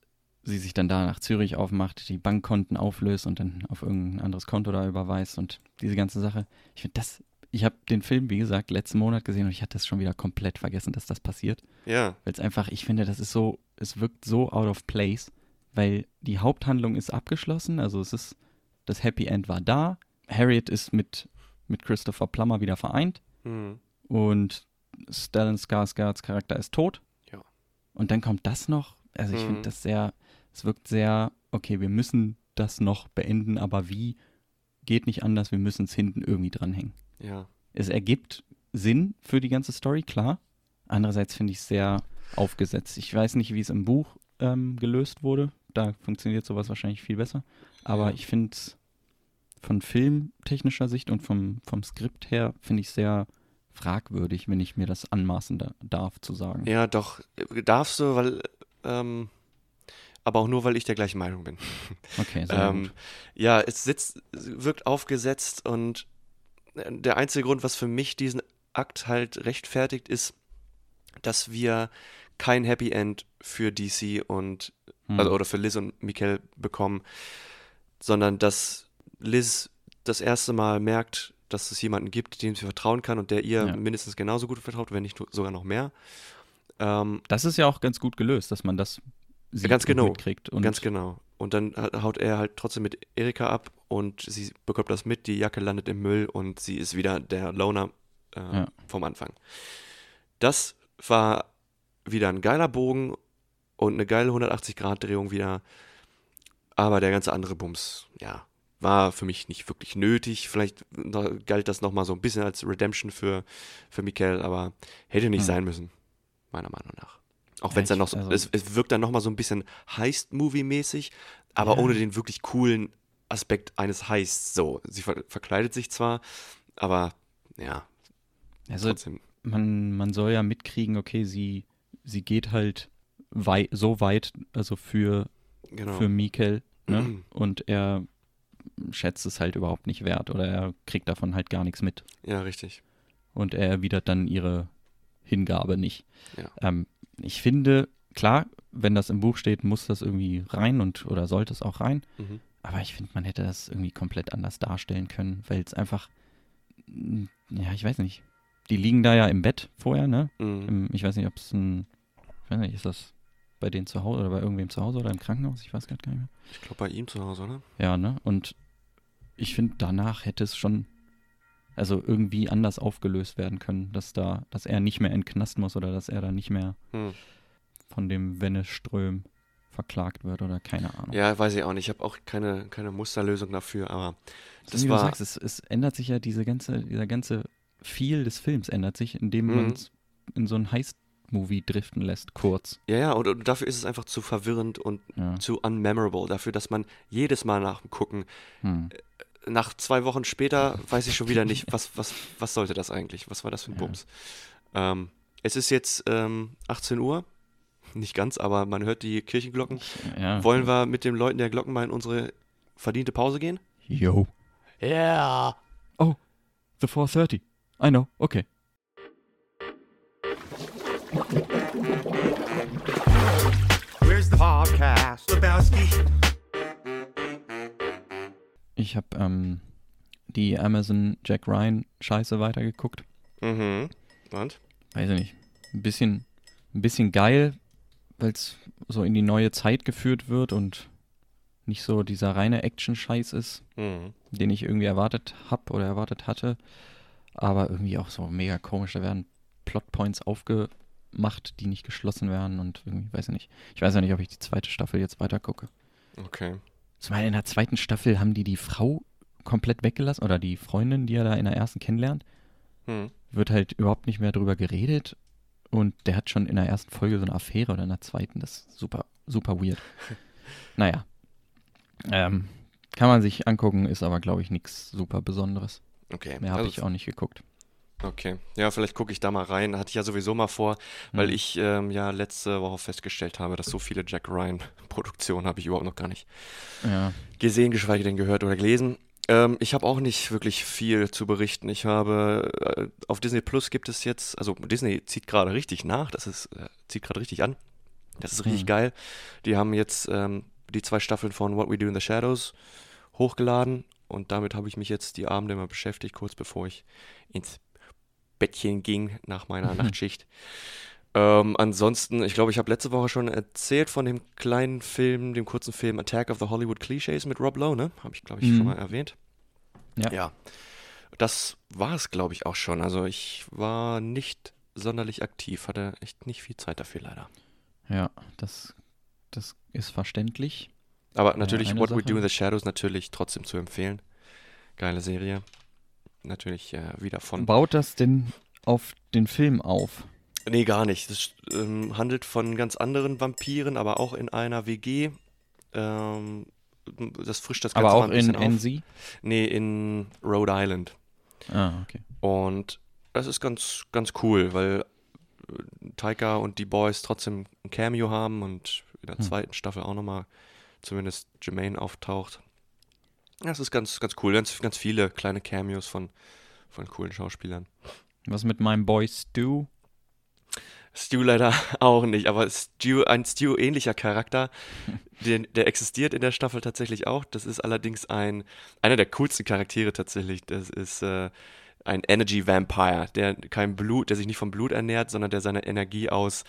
sie sich dann da nach Zürich aufmacht, die Bankkonten auflöst und dann auf irgendein anderes Konto da überweist und diese ganze Sache. Ich finde das, ich habe den Film, wie gesagt, letzten Monat gesehen und ich hatte das schon wieder komplett vergessen, dass das passiert. ja, Weil es einfach, ich finde, das ist so, es wirkt so out of place, weil die Haupthandlung ist abgeschlossen, also es ist, das Happy End war da, Harriet ist mit, mit Christopher Plummer wieder vereint hm. und Stellan Skarsgårds Charakter ist tot. Ja. Und dann kommt das noch, also ich Mhm. finde das sehr, es wirkt sehr, okay, wir müssen das noch beenden, aber wie, geht nicht anders, wir müssen es hinten irgendwie dranhängen. ja. Es ergibt Sinn für die ganze Story, klar. Andererseits finde ich es sehr aufgesetzt. Ich weiß nicht, wie es im Buch ähm, gelöst wurde. Da funktioniert sowas wahrscheinlich viel besser. Aber Ja. ich finde es von filmtechnischer Sicht und vom, vom Skript her finde ich sehr fragwürdig, wenn ich mir das anmaßen da, darf zu sagen. Ja, doch, äh, darfst du, weil, ähm, aber auch nur, weil ich der gleichen Meinung bin. [laughs] Okay, sehr Ähm, gut. ja, es sitzt, wirkt aufgesetzt und äh, der einzige Grund, was für mich diesen Akt halt rechtfertigt, ist, dass wir kein Happy End für DC und Hm. also oder für Liz und Mikel bekommen. sondern dass Liz das erste Mal merkt, dass es jemanden gibt, dem sie vertrauen kann und der ihr Ja. mindestens genauso gut vertraut, wenn nicht sogar noch mehr. Ähm, Das ist ja auch ganz gut gelöst, dass man das sieht ganz genau. mitkriegt. Und Ganz genau. Und dann ha- haut er halt trotzdem mit Erika ab und sie bekommt das mit, die Jacke landet im Müll und sie ist wieder der Loner äh, Ja. vom Anfang. Das war wieder ein geiler Bogen und eine geile 180-Grad-Drehung wieder. Aber der ganze andere Bums, ja, war für mich nicht wirklich nötig. Vielleicht galt das nochmal so ein bisschen als Redemption für, für Mikael, aber hätte nicht Hm. sein müssen, meiner Meinung nach. Auch wenn es dann noch so, also- es, es wirkt dann nochmal so ein bisschen Heist-Movie-mäßig, aber Ja. ohne den wirklich coolen Aspekt eines Heists. So, sie ver verkleidet sich zwar, aber ja, also trotzdem. man, man soll ja mitkriegen, okay, sie, sie geht halt wei so weit, also für, Genau. für Mikel, ne? Und er schätzt es halt überhaupt nicht wert oder er kriegt davon halt gar nichts mit. Ja, richtig. Und er erwidert dann ihre Hingabe nicht. Ja. Ähm, ich finde, klar, wenn das im Buch steht, muss das irgendwie rein und oder sollte es auch rein. Mhm. Aber ich finde, man hätte das irgendwie komplett anders darstellen können, weil es einfach, ja, ich weiß nicht. Die liegen da ja im Bett vorher, ne? Mhm. Im, ich weiß nicht, ob es ein, ich weiß nicht, ist das bei denen zu Hause oder bei irgendwem zu Hause oder im Krankenhaus? Ich weiß gerade gar nicht mehr. Ich glaube bei ihm zu Hause, oder? Ja, ne? Und ich finde, danach hätte es schon, also irgendwie anders aufgelöst werden können, dass da, dass er nicht mehr in Knast muss oder dass er da nicht mehr Hm. von dem Wenneström verklagt wird oder keine Ahnung. Ja, weiß ich auch nicht. Ich habe auch keine, keine Musterlösung dafür, aber das Wie du war. sagst, es, es ändert sich ja diese ganze, dieser ganze Feel des Films ändert sich, indem Mhm. man es in so ein Heist-Movie driften lässt, kurz. Ja, ja, und, und dafür ist es einfach zu verwirrend und Ja. zu unmemorable. Dafür, dass man jedes Mal nach dem Gucken, Hm. Nach zwei Wochen später, [laughs] weiß ich schon wieder nicht, was, was, was sollte das eigentlich? Was war das für ein Ja. Bums? Ähm, es ist jetzt ähm, 18 Uhr. Nicht ganz, aber man hört die Kirchenglocken. Ja. Wollen wir mit dem Leuten der Glocken mal in unsere verdiente Pause gehen? Yo. Ja. Oh, the 430. I know, okay. Where's the podcast? Lebowski. Ich habe ähm, die Amazon Jack Ryan Scheiße weitergeguckt. Mhm. Und? Weiß ich nicht. Ein bisschen, ein bisschen geil, weil es so in die neue Zeit geführt wird und nicht so dieser reine Action-Scheiß ist, Mhm. den ich irgendwie erwartet habe oder erwartet hatte. Aber irgendwie auch so mega komisch. Da werden Plotpoints aufgemacht, die nicht geschlossen werden und irgendwie, weiß ich nicht. Ich weiß ja nicht, ob ich die zweite Staffel jetzt weiter gucke. Okay. Zum einen in der zweiten Staffel haben die die Frau komplett weggelassen oder die Freundin, die er da in der ersten kennenlernt, Mhm. wird halt überhaupt nicht mehr drüber geredet und der hat schon in der ersten Folge so eine Affäre oder in der zweiten, das ist super, super weird. [laughs] naja, ähm, kann man sich angucken, ist aber glaube ich nichts super Besonderes. Okay. Mehr habe Also ich auch nicht geguckt. Okay. Ja, vielleicht gucke ich da mal rein. Hatte ich ja sowieso mal vor, weil Hm. ich ähm, ja letzte Woche festgestellt habe, dass so viele Jack Ryan-Produktionen habe ich überhaupt noch gar nicht Ja, gesehen, geschweige denn gehört oder gelesen. Ähm, ich habe auch nicht wirklich viel zu berichten. Ich habe äh, auf Disney Plus gibt es jetzt, also Disney zieht gerade richtig nach, das ist, äh, zieht gerade richtig an. Das ist richtig Hm. geil. Die haben jetzt ähm, die zwei Staffeln von What We Do in the Shadows hochgeladen und damit habe ich mich jetzt die Abende immer beschäftigt, kurz bevor ich ins Bettchen ging nach meiner Mhm. Nachtschicht. Ähm, ansonsten, ich glaube, ich habe letzte Woche schon erzählt von dem kleinen Film, dem kurzen Film Attack of the Hollywood Clichés mit Rob Lowe, ne? Habe ich, glaube ich, Mhm. schon mal erwähnt. Ja. ja. Das war es, glaube ich, auch schon. Also ich war nicht sonderlich aktiv, hatte echt nicht viel Zeit dafür leider. ja, das, das ist verständlich. Aber natürlich eine What We Sache. Do in the Shadows natürlich trotzdem zu empfehlen. Geile Serie. Natürlich äh, wieder von Baut das denn auf den Film auf? Nee, gar nicht. Das ähm, handelt von ganz anderen Vampiren, aber auch in einer WG. Ähm, das frischt das Ganze Aber mal auch ein bisschen in auf. NZ? Nee, in Rhode Island. Ah, okay. Und das ist ganz, ganz cool, weil äh, Taika und die Boys trotzdem ein Cameo haben und in der Hm. zweiten Staffel auch nochmal zumindest Jermaine auftaucht. Das ist ganz, ganz cool. Ganz, ganz viele kleine Cameos von, von coolen Schauspielern. Was mit meinem Boy Stu? Stu leider [laughs] auch nicht, aber Stu, ein Stu-ähnlicher Charakter, [laughs] den, der existiert in der Staffel tatsächlich auch. Das ist allerdings ein, einer der coolsten Charaktere tatsächlich. Das ist äh, ein Energy Vampire, der kein Blut, der sich nicht vom Blut ernährt, sondern der seine Energie aus,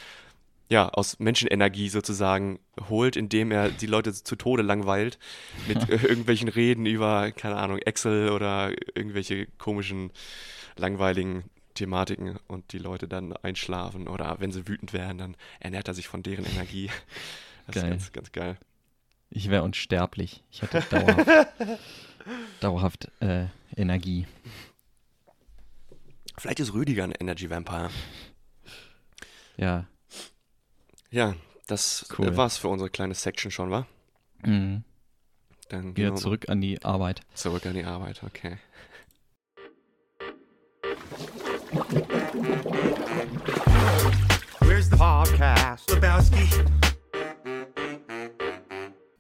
ja, aus Menschenenergie sozusagen holt, indem er die Leute zu Tode langweilt mit [laughs] irgendwelchen Reden über, keine Ahnung, Excel oder irgendwelche komischen, langweiligen Thematiken und die Leute dann einschlafen oder wenn sie wütend werden, dann ernährt er sich von deren Energie. [laughs] Das Geil. ist ganz, ganz geil. Ich wäre unsterblich. Ich hätte dauerhaft, [laughs] dauerhaft äh, Energie. Vielleicht ist Rüdiger ein Energy Vampire. Ja. Ja, das Cool. äh, war's für unsere kleine Section schon, wa? Mhm. Dann gehen Wieder wir zurück an die Arbeit. zurück an die Arbeit, okay. Where's the podcast? Lebowski.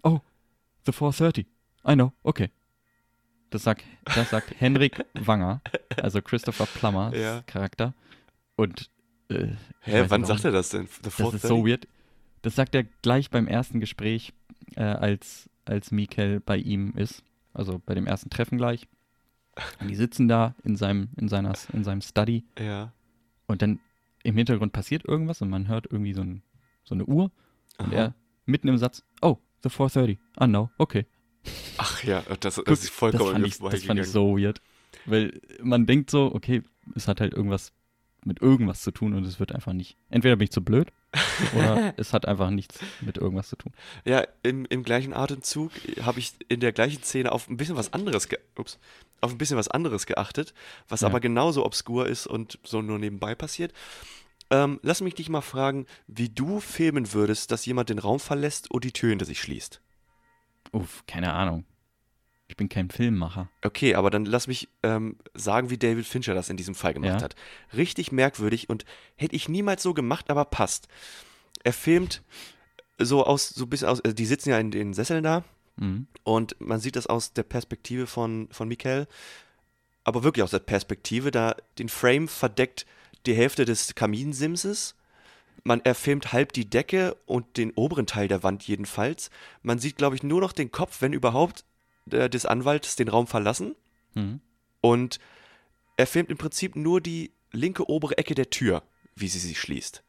Oh, The 430. I know, okay. Das sagt, das sagt Henrik Wanger, also Christopher Plummers [laughs] Ja. Charakter. Und äh, Hä, wann sagt er das denn? The Das ist so weird. Das sagt er gleich beim ersten Gespräch, äh, als, als Mikel bei ihm ist. Also bei dem ersten Treffen gleich. Und die sitzen da in seinem, in seiner, in seinem Study Ja. und dann im Hintergrund passiert irgendwas und man hört irgendwie so, ein, so eine Uhr und Aha. er mitten im Satz, oh, the 430. Ah, no, okay. Ach ja, das, das Guck, ist vollkommen das fand, ich, das fand ich so weird. Weil man denkt so, okay, es hat halt irgendwas mit irgendwas zu tun und es wird einfach nicht. Entweder bin ich zu blöd oder [laughs] es hat einfach nichts mit irgendwas zu tun. Ja, im, im gleichen Atemzug habe ich in der gleichen Szene auf ein bisschen was anderes ge ups, auf ein bisschen was anderes geachtet, was Ja. aber genauso obskur ist und so nur nebenbei passiert. Ähm, lass mich dich mal fragen, wie du filmen würdest, dass jemand den Raum verlässt und die Tür hinter sich schließt. Uff, keine Ahnung. Ich bin kein Filmmacher. Okay, aber dann lass mich ähm, sagen, wie David Fincher das in diesem Fall gemacht Ja. hat. Richtig merkwürdig und hätte ich niemals so gemacht, aber passt. Er filmt so aus, so ein bisschen aus, also die sitzen ja in den Sesseln da Mhm. und man sieht das aus der Perspektive von, von Michael, aber wirklich aus der Perspektive, da den Frame verdeckt die Hälfte des Kaminsimses. Man er filmt halb die Decke und den oberen Teil der Wand jedenfalls. Man sieht, glaube ich, nur noch den Kopf, wenn überhaupt, äh, des Anwalts den Raum verlassen. Mhm. Und er filmt im Prinzip nur die linke obere Ecke der Tür, wie sie sich schließt.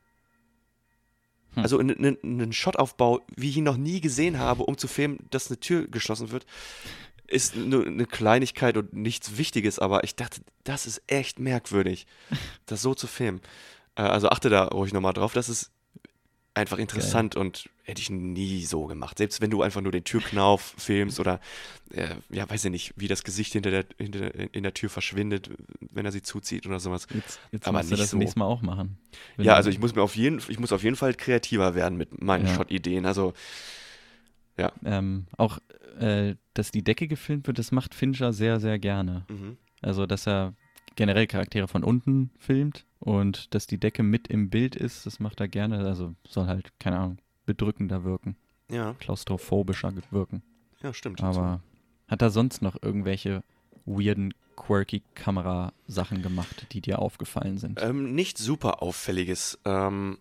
Hm. Also einen einen Shotaufbau, wie ich ihn noch nie gesehen habe, um zu filmen, dass eine Tür geschlossen wird, ist nur eine Kleinigkeit und nichts Wichtiges, aber ich dachte, das ist echt merkwürdig, [laughs] das so zu filmen. Äh, Also achte da ruhig nochmal drauf, das ist einfach interessant und hätte ich nie so gemacht. Selbst wenn du einfach nur den Türknauf [laughs] filmst oder, äh, ja, weiß ich nicht, wie das Gesicht hinter der, hinter, in der Tür verschwindet, wenn er sie zuzieht oder sowas. Jetzt, jetzt Aber musst du das so. nächstes Mal auch machen. Ja, also ich muss mir auf jeden, ich muss auf jeden Fall kreativer werden mit meinen Ja. Shot-Ideen. Also, ähm, auch, äh, dass die Decke gefilmt wird, das macht Fincher sehr, sehr gerne. mhm. Also, dass er generell Charaktere von unten filmt und dass die Decke mit im Bild ist, das macht er gerne. Also soll halt, keine Ahnung, bedrückender wirken, ja, klaustrophobischer wirken. ja, stimmt. Aber hat er sonst noch irgendwelche weirden, quirky Kamerasachen gemacht, die dir aufgefallen sind? Ähm, nicht super auffälliges. Ähm,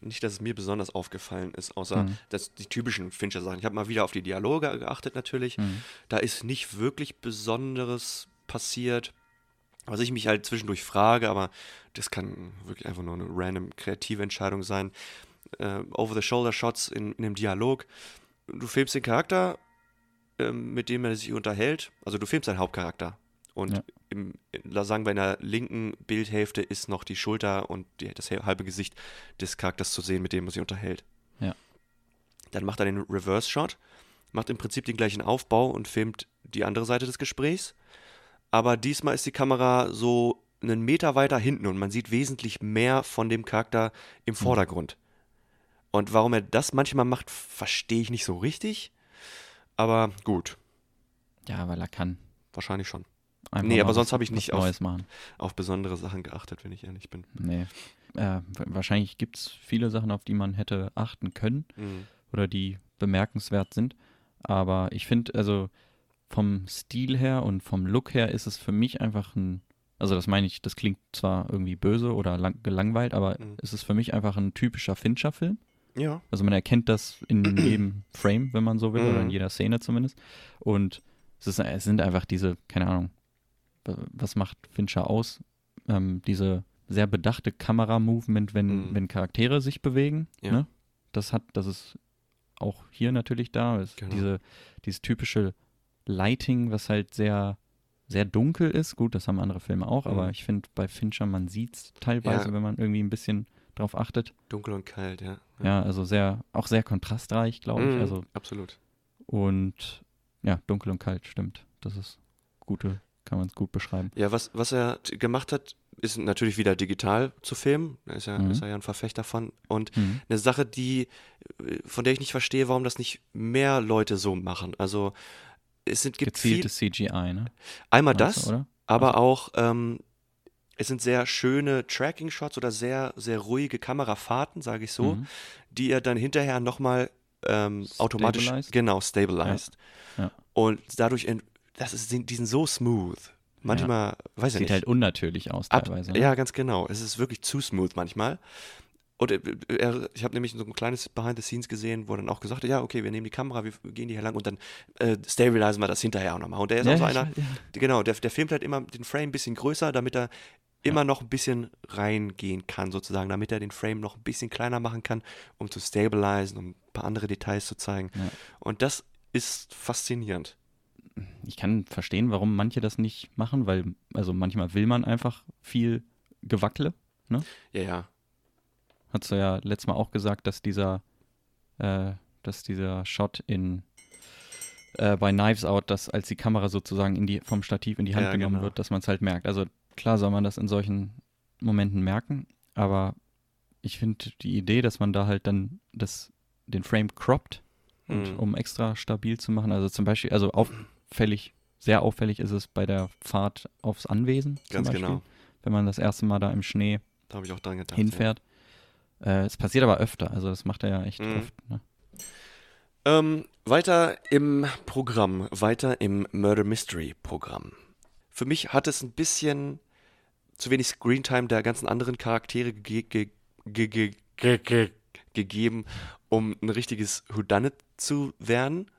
nicht, dass es mir besonders aufgefallen ist, außer Mhm. dass die typischen Fincher-Sachen. Ich habe mal wieder auf die Dialoge geachtet, natürlich. Mhm. Da ist nicht wirklich Besonderes passiert. Was ich mich halt zwischendurch frage, aber das kann wirklich einfach nur eine random kreative Entscheidung sein. Äh, Over-the-Shoulder-Shots in, in einem Dialog. Du filmst den Charakter, ähm, mit dem er sich unterhält. Also du filmst deinen Hauptcharakter. Und Ja. im, sagen wir, in der linken Bildhälfte ist noch die Schulter und die, das halbe Gesicht des Charakters zu sehen, mit dem er sich unterhält. Ja. Dann macht er den Reverse-Shot, macht im Prinzip den gleichen Aufbau und filmt die andere Seite des Gesprächs. Aber diesmal ist die Kamera so einen Meter weiter hinten und man sieht wesentlich mehr von dem Charakter im Vordergrund. Und warum er das manchmal macht, verstehe ich nicht so richtig. Aber gut, Ja, weil er kann. wahrscheinlich schon. Einfach Nee, aber sonst habe ich nicht auf-. Auf besondere Sachen geachtet, wenn ich ehrlich bin. Nee. Äh, wa- wahrscheinlich gibt es viele Sachen, auf die man hätte achten können Mhm. oder die bemerkenswert sind. Aber ich finde, also vom Stil her und vom Look her ist es für mich einfach ein Also das meine ich, das klingt zwar irgendwie böse oder lang, gelangweilt, aber Mhm. es ist für mich einfach ein typischer Fincher-Film. Ja. Also man erkennt das in [clears throat] jedem Frame, wenn man so will, oder in Mhm. jeder Szene zumindest. Und es, ist, es sind einfach diese, keine Ahnung, wa- was macht Fincher aus? Ähm, diese sehr bedachte Kamera-Movement, wenn, Mhm. wenn Charaktere sich bewegen. Ja. Ne? Das hat, das ist auch hier natürlich da. Es, Genau. diese, dieses typische Lighting, was halt sehr, sehr dunkel ist. Gut, das haben andere Filme auch, aber Mhm. ich finde bei Fincher, man sieht es teilweise, Ja. wenn man irgendwie ein bisschen drauf achtet. Dunkel und kalt, ja. Ja, also sehr, auch sehr kontrastreich, glaube ich. Mhm, Also, absolut. und ja, dunkel und kalt, stimmt. Das ist gute, kann man es gut beschreiben. Ja, was, was er gemacht hat, ist natürlich wieder digital zu filmen. Da ist, ja, Mhm. ist er ja ein Verfechter von. Und Mhm. eine Sache, die, äh, von der ich nicht verstehe, warum das nicht mehr Leute so machen. Also es sind, gibt viel, Gezieltes CGI, ne? einmal Meinst das, oder? aber auch ähm, es sind sehr schöne Tracking-Shots oder sehr, sehr ruhige Kamerafahrten, sage ich so, Mhm. die er dann hinterher nochmal ähm, automatisch Stabilized? genau stabilized. Ja. Und dadurch, das ist, die sind so smooth. Manchmal, weiß ich Sieht nicht. halt unnatürlich aus Ab, teilweise. ne? ja, ganz genau. Es ist wirklich zu smooth manchmal. Und äh, er, ich habe nämlich so ein kleines Behind the Scenes gesehen, wo dann auch gesagt hat, ja, okay, wir nehmen die Kamera, wir gehen die hier lang und dann äh, stabilisen wir das hinterher auch nochmal. Und der ist Ja, auch so einer, ja. genau, der, der filmt halt immer den Frame ein bisschen größer, damit er immer noch ein bisschen reingehen kann, sozusagen, damit er den Frame noch ein bisschen kleiner machen kann, um zu stabilisen, um ein paar andere Details zu zeigen. Ja. Und das ist faszinierend. Ich kann verstehen, warum manche das nicht machen, weil, also manchmal will man einfach viel Gewackle. Ja, ja. Hast du ja letztes Mal auch gesagt, dass dieser, äh, dass dieser Shot in äh, bei Knives Out, dass als die Kamera sozusagen in die, vom Stativ in die Hand Ja, genommen genau. wird, dass man es halt merkt. Also klar soll man das in solchen Momenten merken, aber ich finde die Idee, dass man da halt dann das, den Frame croppt, und, Mhm. um extra stabil zu machen. Also zum Beispiel, also auffällig, sehr auffällig ist es bei der Fahrt aufs Anwesen. Ganz genau. Wenn man das erste Mal da im Schnee Da gedacht. hinfährt. Äh, es passiert aber öfter, also das macht er ja echt Mhm. oft. Ne? Ähm, weiter im Programm, weiter im Murder Mystery Programm. Für mich hat es ein bisschen zu wenig Screentime der ganzen anderen Charaktere ge ge ge ge ge ge gegeben, um ein richtiges Whodunit zu werden.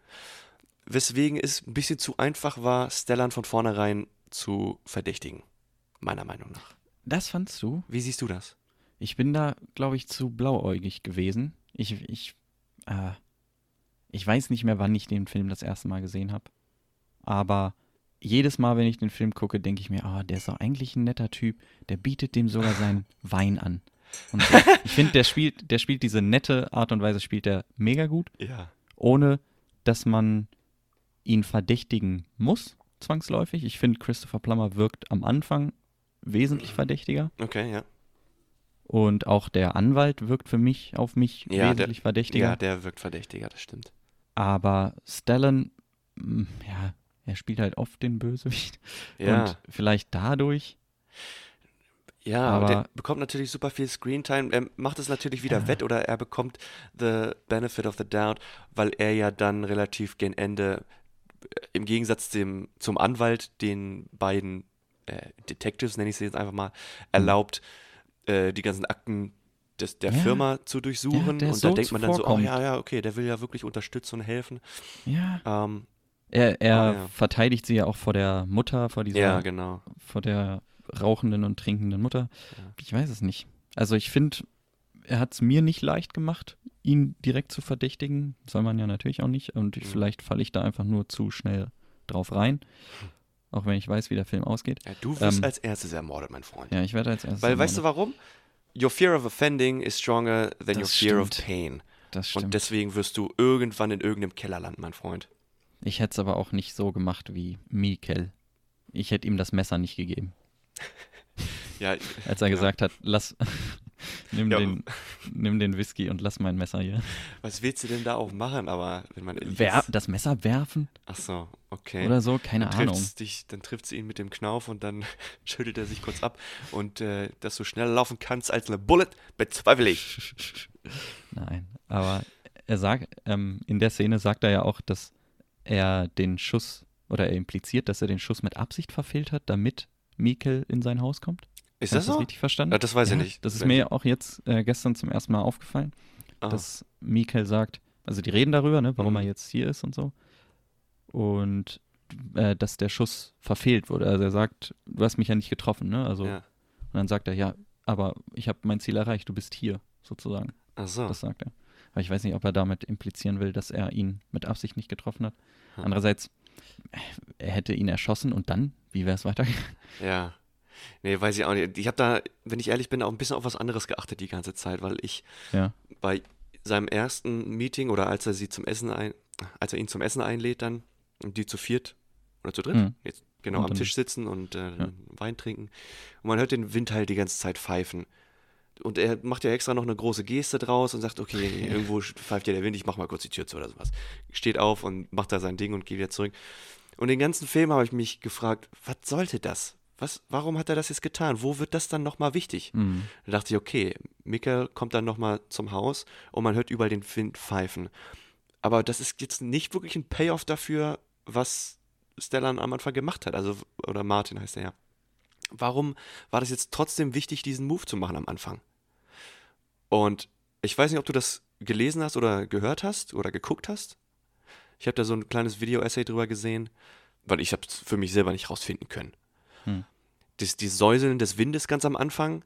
Weswegen es ein bisschen zu einfach war, Stellan von vornherein zu verdächtigen. Meiner Meinung nach. Das fandst du? Wie siehst du das? Ich bin da, glaube ich, zu blauäugig gewesen. Ich, ich, äh, ich weiß nicht mehr, wann ich den Film das erste Mal gesehen habe. Aber jedes Mal, wenn ich den Film gucke, denke ich mir, ah, der ist doch eigentlich ein netter Typ. Der bietet dem sogar seinen [laughs] Wein an. Und so. ich finde, der spielt, der spielt diese nette Art und Weise, spielt er mega gut, Ja. ohne dass man ihn verdächtigen muss, zwangsläufig. Ich finde, Christopher Plummer wirkt am Anfang wesentlich verdächtiger. Okay, ja. Und auch der Anwalt wirkt für mich auf mich Ja, der- wesentlich verdächtiger. Ja, der wirkt verdächtiger, das stimmt. Aber Stellan, mm, ja, er spielt halt oft den Bösewicht. [laughs] Ja. Und vielleicht dadurch, Ja, Aber- der bekommt natürlich super viel Screentime. Er macht es natürlich wieder wett oder er bekommt the benefit of the doubt, weil er ja dann relativ gen Ende äh, im Gegensatz dem, zum Anwalt den beiden äh, Detectives, nenne ich sie jetzt einfach mal, erlaubt, äh, die ganzen Akten des, der Ja. Firma zu durchsuchen. der und so da denkt man dann so, oh ja, ja, okay, der will ja wirklich unterstützen und helfen. ja, Ähm, er, er Ah, ja. verteidigt sie ja auch vor der Mutter, vor dieser, ja, genau. vor der rauchenden und trinkenden Mutter. Ja. Ich weiß es nicht. Also ich finde, er hat es mir nicht leicht gemacht, ihn direkt zu verdächtigen. Soll man ja natürlich auch nicht. Und Mhm. vielleicht falle ich da einfach nur zu schnell drauf rein. Auch wenn ich weiß, wie der Film ausgeht. Ja, du wirst Ähm, als erstes ermordet, mein Freund. Ja, ich werde als erstes. Weil, weißt du ermordet. warum? Your fear of offending is stronger than your Das fear of stimmt. pain. Das stimmt. Und deswegen wirst du irgendwann in irgendeinem Keller landen, mein Freund. Ich hätte es aber auch nicht so gemacht wie Mikel. Ich hätte ihm das Messer nicht gegeben. [laughs] Ja, [laughs] Als er Ja. gesagt hat, lass, [laughs] nimm, Ja. den, nimm den Whisky und lass mein Messer hier. was willst du denn da auch machen? Aber wenn man Wer, das Messer werfen Ach so, okay. oder so, keine dann Ahnung. Dich, dann trifft sie ihn mit dem Knauf und dann schüttelt er sich kurz ab. Und äh, dass du schneller laufen kannst als eine Bullet, bezweifle ich. Nein, aber er sagt, ähm, in der Szene sagt er ja auch, dass er den Schuss oder er impliziert, dass er den Schuss mit Absicht verfehlt hat, damit Mikkel in sein Haus kommt. Ist das ich das so? richtig verstanden? Ja, das weiß ich Ja, nicht. Das ist mir auch jetzt äh, gestern zum ersten Mal aufgefallen, Ah. dass Mikkel sagt, also die reden darüber, ne, warum Mhm. er jetzt hier ist und so. Und äh, dass der Schuss verfehlt wurde. Also er sagt, du hast mich ja nicht getroffen, ne? Also ja. und dann sagt er, ja, aber ich habe mein Ziel erreicht, du bist hier, sozusagen. Ach so. Das sagt er. Aber ich weiß nicht, ob er damit implizieren will, dass er ihn mit Absicht nicht getroffen hat. Hm. Andererseits, äh, er hätte ihn erschossen und dann, wie wäre es weitergegangen? [laughs] Ja. Nee, weiß ich auch nicht. Ich habe da, wenn ich ehrlich bin, auch ein bisschen auf was anderes geachtet die ganze Zeit, weil ich Ja. bei seinem ersten Meeting oder als er sie zum Essen ein, als er ihn zum Essen einlädt dann und die zu viert oder zu dritt Mhm. jetzt genau Und am Tisch sitzen und äh, Ja. Wein trinken und man hört den Wind halt die ganze Zeit pfeifen und er macht ja extra noch eine große Geste draus und sagt okay irgendwo pfeift ja der Wind ich mach mal kurz die Tür zu oder sowas steht auf und macht da sein Ding und geht wieder zurück und den ganzen Film habe ich mich gefragt was sollte das was, warum hat er das jetzt getan? Wo wird das dann nochmal wichtig? Mhm. Da dachte ich, okay, Mikkel kommt dann nochmal zum Haus und man hört überall den Wind pfeifen. Aber das ist jetzt nicht wirklich ein Payoff dafür, was Stellan am Anfang gemacht hat. Also, oder Martin heißt er ja. Warum war das jetzt trotzdem wichtig, diesen Move zu machen am Anfang? Und ich weiß nicht, ob du das gelesen hast oder gehört hast oder geguckt hast. Ich habe da so ein kleines Video-Essay drüber gesehen, weil ich habe es für mich selber nicht rausfinden können. Hm. Das, die Säuseln des Windes ganz am Anfang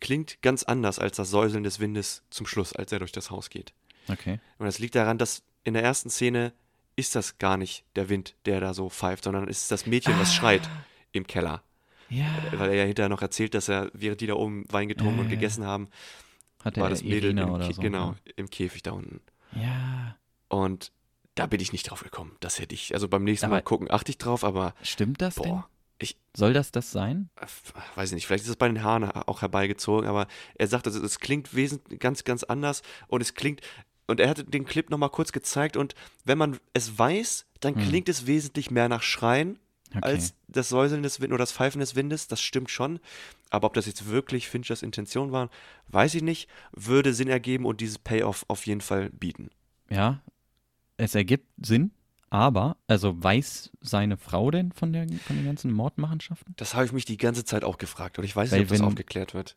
klingt ganz anders als das Säuseln des Windes zum Schluss, als er durch das Haus geht. Okay. Und das liegt daran, dass in der ersten Szene ist das gar nicht der Wind, der da so pfeift, sondern ist das Mädchen, was schreit im Keller. Ja. Weil er ja hinterher noch erzählt, dass er, während die da oben Wein getrunken Ja, und gegessen haben, Hat war das Mädel Irina im, oder Ke- so. genau, im Käfig da unten. Ja. Und da bin ich nicht drauf gekommen. Das hätte ich, also beim nächsten Aber- Mal gucken, achte ich drauf, aber Stimmt das denn? boah, ich Soll das das sein? weiß nicht, vielleicht ist es bei den Haaren auch herbeigezogen, aber er sagt, also, es klingt wesentlich ganz, ganz anders und es klingt, und er hatte den Clip nochmal kurz gezeigt und wenn man es weiß, dann Hm. klingt es wesentlich mehr nach Schreien Okay. als das Säuseln des Windes oder das Pfeifen des Windes, das stimmt schon. Aber ob das jetzt wirklich Finchers Intention war, weiß ich nicht. Würde Sinn ergeben und dieses Payoff auf jeden Fall bieten. Ja, es ergibt Sinn, aber, also weiß seine Frau denn von, der, von den ganzen Mordmachenschaften? Das habe ich mich die ganze Zeit auch gefragt und ich weiß Weil nicht, ob das wenn- aufgeklärt wird.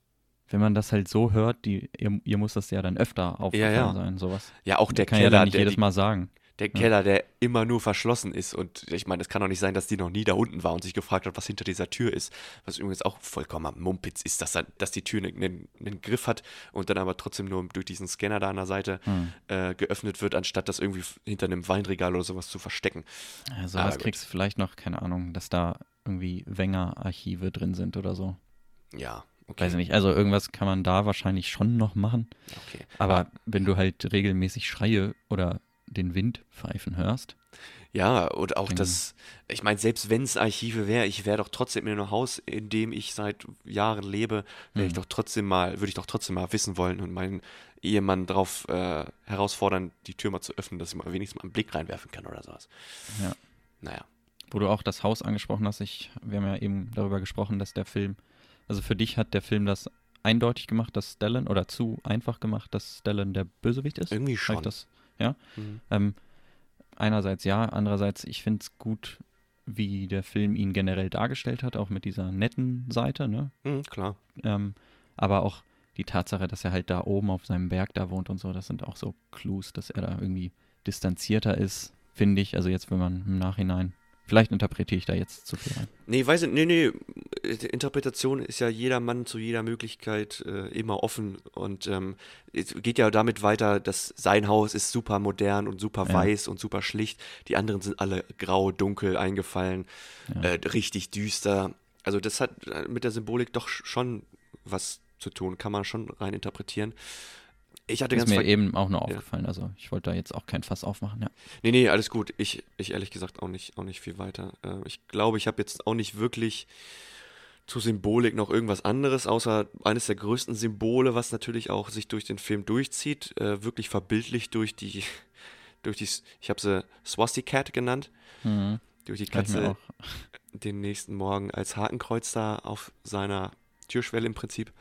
Wenn man das halt so hört, die, ihr, ihr muss das ja dann öfter aufgefallen ja. sein, sowas. Ja, auch der kann ja Keller, dann nicht der, jedes Mal sagen. Der Keller, der immer nur verschlossen ist. Und ich meine, es kann doch nicht sein, dass die noch nie da unten war und sich gefragt hat, was hinter dieser Tür ist. Was übrigens auch vollkommen am Mumpitz ist, dass, dass die Tür einen, einen, Griff hat und dann aber trotzdem nur durch diesen Scanner da an der Seite Hm. äh, geöffnet wird, anstatt das irgendwie hinter einem Weinregal oder sowas zu verstecken. Ja, sowas gut. kriegst du vielleicht noch, keine Ahnung, dass da irgendwie Wenger-Archive drin sind oder so. Ja, okay. Weiß ich nicht. Also irgendwas kann man da wahrscheinlich schon noch machen. okay. Aber wenn du halt regelmäßig Schreie oder den Wind pfeifen hörst, Ja, und auch das, ich meine, selbst wenn es Archive wäre, ich wäre doch trotzdem in einem Haus, in dem ich seit Jahren lebe, wäre ich Mhm. doch trotzdem mal, würde ich doch trotzdem mal wissen wollen und meinen Ehemann darauf äh, herausfordern, die Tür mal zu öffnen, dass ich mal wenigstens mal einen Blick reinwerfen kann oder sowas. Ja. Naja. wo du auch das Haus angesprochen hast, ich, wir haben ja eben darüber gesprochen, dass der Film, also für dich hat der Film das eindeutig gemacht, dass Stellan, oder zu einfach gemacht, dass Stellan der Bösewicht ist. Irgendwie schon. Das, ja. Mhm. Ähm, einerseits ja, andererseits, ich finde es gut, wie der Film ihn generell dargestellt hat, auch mit dieser netten Seite, ne? Mhm, klar. Ähm, aber auch die Tatsache, dass er halt da oben auf seinem Berg da wohnt und so, das sind auch so Clues, dass er da irgendwie distanzierter ist, finde ich. Also jetzt, wenn man im Nachhinein, vielleicht interpretiere ich da jetzt zu viel rein. Nee, weiß ich, nee, nee, Interpretation ist ja jedermann zu jeder Möglichkeit äh, immer offen und ähm, es geht ja damit weiter, dass sein Haus ist super modern und super Ja. weiß und super schlicht. Die anderen sind alle grau, dunkel, eingefallen, Ja. äh, richtig düster. Also das hat äh, mit der Symbolik doch sch- schon was zu tun, kann man schon rein interpretieren. Ich hatte ist ganz mir eben auch nur Ja. aufgefallen. Also ich wollte da jetzt auch kein Fass aufmachen, ja. Nee, nee, alles gut. Ich, ich ehrlich gesagt auch nicht, auch nicht viel weiter. Äh, ich glaube, ich habe jetzt auch nicht wirklich zur Symbolik noch irgendwas anderes, außer eines der größten Symbole, was natürlich auch sich durch den Film durchzieht, äh, wirklich verbildlich durch die, [laughs] durch die, ich habe sie Swastika genannt, Mhm. durch die Katze [laughs] den nächsten Morgen als Hakenkreuz da auf seiner Türschwelle im Prinzip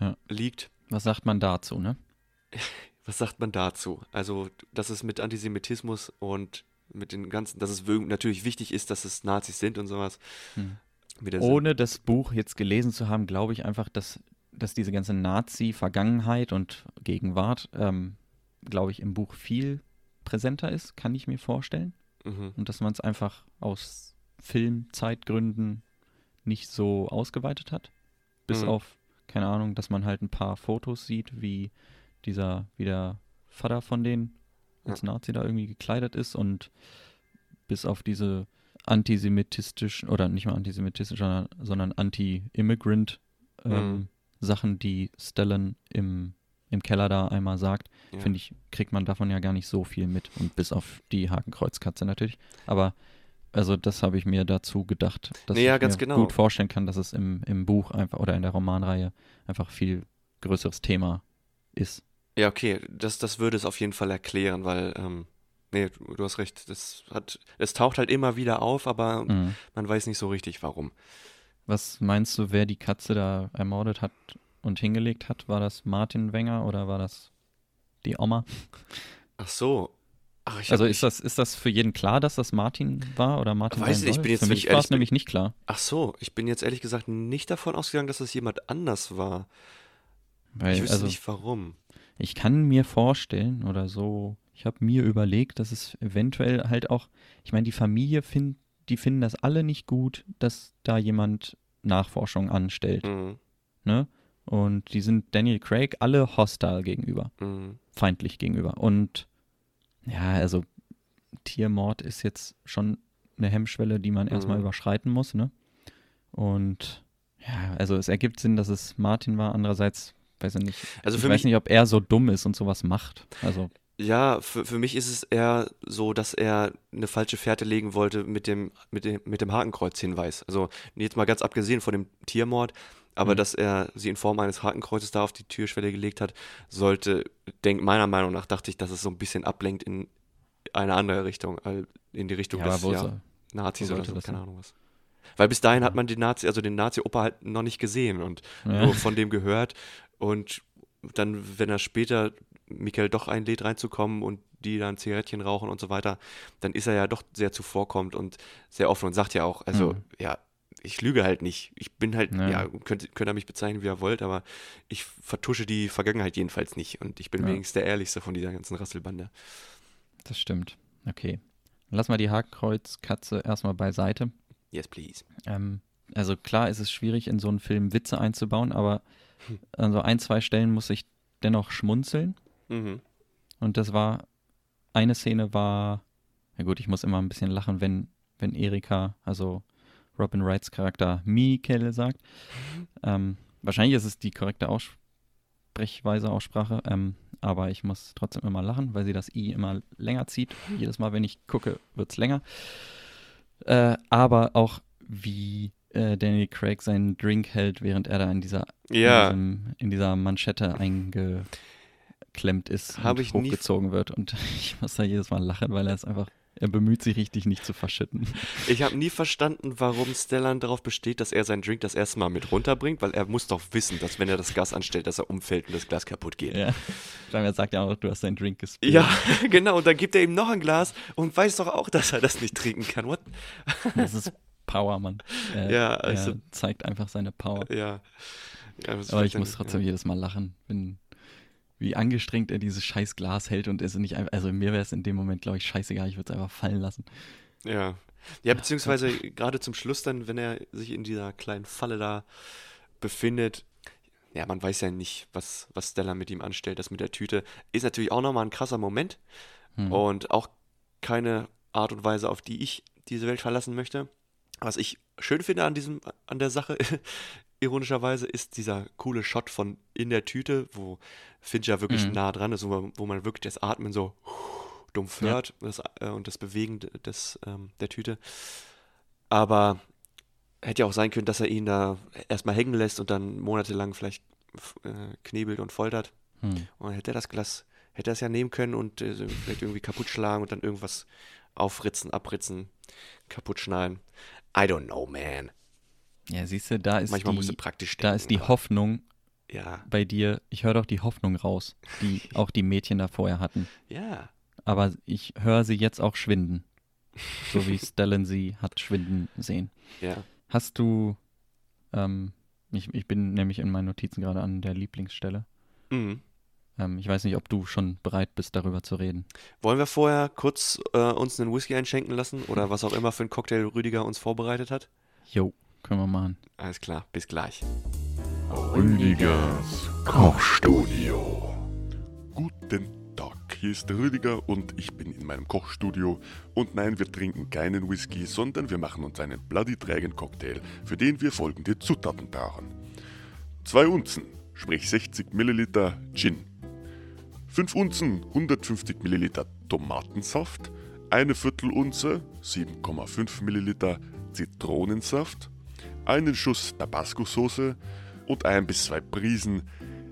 Ja. liegt. Was sagt man dazu, ne? Was sagt man dazu? Also, dass es mit Antisemitismus und mit den ganzen, dass es natürlich wichtig ist, dass es Nazis sind und sowas. Hm. Ohne das Buch jetzt gelesen zu haben, glaube ich einfach, dass, dass diese ganze Nazi-Vergangenheit und Gegenwart, ähm, glaube ich, im Buch viel präsenter ist, kann ich mir vorstellen. Mhm. Und dass man es einfach aus Filmzeitgründen nicht so ausgeweitet hat. Bis Mhm. auf, keine Ahnung, dass man halt ein paar Fotos sieht, wie dieser, wie der Vater von denen als Nazi da irgendwie gekleidet ist und bis auf diese antisemitistischen, oder nicht mal antisemitistisch, sondern, sondern anti-immigrant ähm, Mhm. Sachen, die Stellan im, im Keller da einmal sagt, Ja. finde ich, kriegt man davon ja gar nicht so viel mit. Und bis auf die Hakenkreuzkatze natürlich. Aber also das habe ich mir dazu gedacht, dass Nee, ja, ich mir genau. gut vorstellen kann, dass es im, im Buch einfach oder in der Romanreihe einfach viel größeres Thema ist. Ja, okay, das, das würde es auf jeden Fall erklären, weil, ähm, nee, du, hast recht, das hat, es taucht halt immer wieder auf, aber Mhm. man weiß nicht so richtig, warum. Was meinst du, wer die Katze da ermordet hat und hingelegt hat? War das Martin Wenger oder war das die Oma? Ach so. Ach, Also ist das, ist das für jeden klar, dass das Martin war oder Martin Weiß nicht, ich bin jetzt, Für mich ich war es nämlich nicht klar. Ach so, ich bin jetzt ehrlich gesagt nicht davon ausgegangen, dass das jemand anders war. Weil, ich wüsste also, nicht warum. Ich kann mir vorstellen oder so, ich habe mir überlegt, dass es eventuell halt auch, ich meine, die Familie find, die finden das alle nicht gut, dass da jemand Nachforschung anstellt, Mhm. ne? Und die sind Daniel Craig alle hostile gegenüber, Mhm. feindlich gegenüber. Und ja, also Tiermord ist jetzt schon eine Hemmschwelle, die man erstmal Mhm. überschreiten muss, ne? Und ja, also es ergibt Sinn, dass es Martin war. Andererseits weiß ich nicht. Also ich weiß nicht, ob er so dumm ist und sowas macht. Also ja, für, für mich ist es eher so, dass er eine falsche Fährte legen wollte mit dem, mit dem, mit dem Hakenkreuz-Hinweis. Also jetzt mal ganz abgesehen von dem Tiermord, aber Mhm. dass er sie in Form eines Hakenkreuzes da auf die Türschwelle gelegt hat, sollte, denk, meiner Meinung nach, dachte ich, dass es so ein bisschen ablenkt in eine andere Richtung, in die Richtung ja, des ja, Nazis oder so, keine hin? Ahnung was. Weil bis dahin hat man den Nazi, also den Nazi-Opa halt noch nicht gesehen und Ja. nur von dem gehört. Und dann, wenn er später Michael doch einlädt, reinzukommen und die dann Zigarettchen rauchen und so weiter, dann ist er ja doch sehr zuvorkommend und sehr offen und sagt ja auch, also, Mhm. ja, ich lüge halt nicht. Ich bin halt, Ja. ja, könnt, könnt ihr mich bezeichnen, wie ihr wollt, aber ich vertusche die Vergangenheit jedenfalls nicht. Und ich bin Ja. wenigstens der Ehrlichste von dieser ganzen Rasselbande. Das stimmt. Okay. Lass mal die Hakenkreuzkatze erstmal beiseite. Yes, please. Ähm, also klar ist es schwierig, in so einen Film Witze einzubauen, aber Hm. an so ein, zwei Stellen muss ich dennoch schmunzeln. Mhm. Und das war, eine Szene war, na gut, ich muss immer ein bisschen lachen, wenn, wenn Erika, also Robin Wrights Charakter, Michael sagt. Ähm, wahrscheinlich ist es die korrekte Aussprechweise, Aussprache, ähm, aber ich muss trotzdem immer lachen, weil sie das I immer länger zieht. Jedes Mal, wenn ich gucke, wird es länger. Äh, aber auch wie äh, Daniel Craig seinen Drink hält, während er da in dieser, Ja. in, diesem, in dieser Manschette eingeklemmt ist Hab und ich nie- hochgezogen wird. Und [laughs] ich muss da jedes Mal lachen, weil er es einfach, er bemüht sich richtig nicht zu verschütten. Ich habe nie verstanden, warum Stellan darauf besteht, dass er seinen Drink das erste Mal mit runterbringt, weil er muss doch wissen, dass wenn er das Gas anstellt, dass er umfällt und das Glas kaputt geht. ja. Er sagt ja auch, du hast deinen Drink gespielt. Ja, [laughs] genau. Und dann gibt er ihm noch ein Glas und weiß doch auch, dass er das nicht trinken kann. What? Das ist Power, Mann. Er, Ja, er also- zeigt einfach seine Power. Ja. ja Aber ich muss trotzdem jedes Mal lachen, wenn, wie angestrengt er dieses scheiß Glas hält und es nicht einfach, also mir wäre es in dem Moment, glaube ich, scheißegal, ich würde es einfach fallen lassen. Ja. Ja, ja beziehungsweise gerade zum Schluss dann, wenn er sich in dieser kleinen Falle da befindet, ja, man weiß ja nicht, was, was Stella mit ihm anstellt, das mit der Tüte, ist natürlich auch nochmal ein krasser Moment Hm. und auch keine Art und Weise, auf die ich diese Welt verlassen möchte. Was ich schön finde an diesem, an der Sache, [laughs] ironischerweise, ist dieser coole Shot von in der Tüte, wo Fincher wirklich Mhm. nah dran ist, wo man, wo man wirklich das Atmen so [laughs] dumpf Ja. hört das, äh, und das Bewegen des, ähm, der Tüte. Aber hätte ja auch sein können, dass er ihn da erstmal hängen lässt und dann monatelang vielleicht äh, knebelt und foltert. Hm. Und hätte er das Glas, hätte er es ja nehmen können und äh, vielleicht irgendwie kaputt schlagen und dann irgendwas aufritzen, abritzen, kaputt schneiden. I don't know, man. Ja, siehst du, da ist Manchmal musst du die, praktisch da denken, ist die aber- Hoffnung Ja, bei dir, ich höre doch die Hoffnung raus, die [laughs] auch die Mädchen da vorher hatten. ja. Aber ich höre sie jetzt auch schwinden. So wie Stellan sie hat schwinden sehen. Ja. Hast du, ähm, ich, ich bin nämlich in meinen Notizen gerade an der Lieblingsstelle. Mhm. Ähm, ich weiß nicht, ob du schon bereit bist, darüber zu reden. Wollen wir vorher kurz äh, uns einen Whisky einschenken lassen oder was auch immer für einen Cocktail Rüdiger uns vorbereitet hat? Jo, können wir machen. Alles klar, bis gleich. Rüdigers Kochstudio. Guten Tag, hier ist der Rüdiger und ich bin in meinem Kochstudio. Und nein, wir trinken keinen Whisky, sondern wir machen uns einen Bloody Dragon Cocktail, für den wir folgende Zutaten brauchen. Zwei Unzen, sprich 60 Milliliter Gin. 5 Unzen, 150 Milliliter Tomatensaft. Eine Viertelunze, 7,5 Milliliter Zitronensaft. Einen Schuss Tabasco-Soße und ein bis zwei Prisen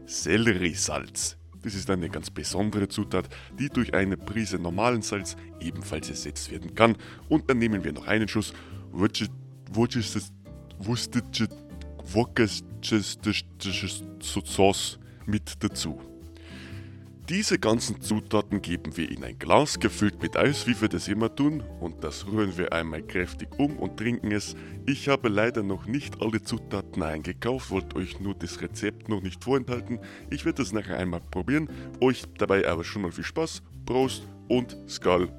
Selleriesalz. Das ist eine ganz besondere Zutat, die durch eine Prise normalen Salz ebenfalls ersetzt werden kann. Und dann nehmen wir noch einen Schuss Worcestershire Sauce mit dazu. Diese ganzen Zutaten geben wir in ein Glas gefüllt mit Eis, wie wir das immer tun, und das rühren wir einmal kräftig um und trinken es. Ich habe leider noch nicht alle Zutaten eingekauft, wollte euch nur das Rezept noch nicht vorenthalten. Ich werde das nachher einmal probieren. Euch dabei aber schon mal viel Spaß. Prost und Skull.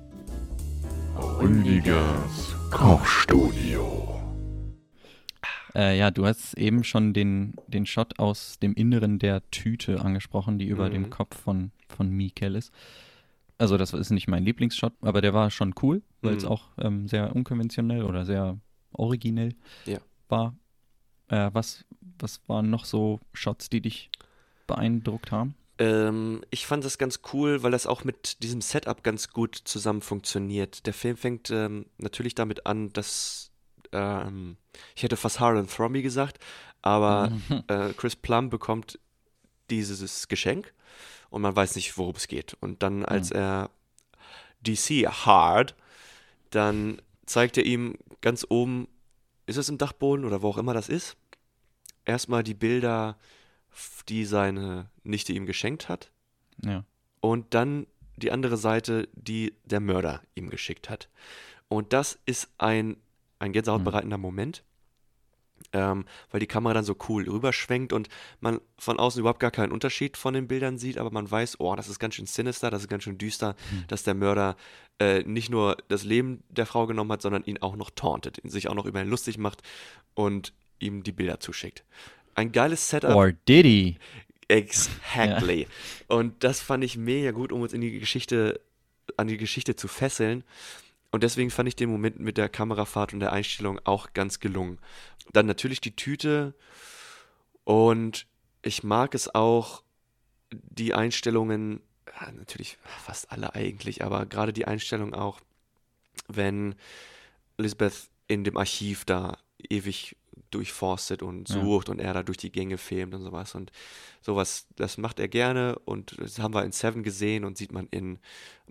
Rüdigers Kochstudio. Äh, ja, du hast eben schon den, den Shot aus dem Inneren der Tüte angesprochen, die über Mhm. dem Kopf von, von Mikel ist. Also das ist nicht mein Lieblingsshot, aber der war schon cool, weil es Mhm. auch ähm, sehr unkonventionell oder sehr originell Ja. war. Äh, was, was waren noch so Shots, die dich beeindruckt haben? Ähm, ich fand das ganz cool, weil das auch mit diesem Setup ganz gut zusammen funktioniert. Der Film fängt ähm, natürlich damit an, dass ähm, ich hätte fast Harlan Thromby gesagt, aber äh, Chris Plum bekommt dieses Geschenk und man weiß nicht, worum es geht. Und dann, als er DC hard, dann zeigt er ihm ganz oben, ist es im Dachboden oder wo auch immer das ist, erstmal die Bilder, die seine Nichte ihm geschenkt hat Ja. und dann die andere Seite, die der Mörder ihm geschickt hat. Und das ist ein, ein gänsehautbereitender Moment, ähm, weil die Kamera dann so cool rüberschwenkt und man von außen überhaupt gar keinen Unterschied von den Bildern sieht, aber man weiß, oh, das ist ganz schön sinister, das ist ganz schön düster, dass der Mörder äh, nicht nur das Leben der Frau genommen hat, sondern ihn auch noch tauntet, ihn sich auch noch über ihn lustig macht und ihm die Bilder zuschickt. Ein geiles Setup. Or did he? Exactly. Und das fand ich mega gut, um uns in die Geschichte, an die Geschichte zu fesseln. Und deswegen fand ich den Moment mit der Kamerafahrt und der Einstellung auch ganz gelungen. Dann natürlich die Tüte und ich mag es auch, die Einstellungen, natürlich fast alle eigentlich, aber gerade die Einstellung auch, wenn Lisbeth in dem Archiv da ewig durchforstet und Ja. sucht und er da durch die Gänge filmt und sowas. Und sowas, das macht er gerne und das haben wir in Seven gesehen und sieht man in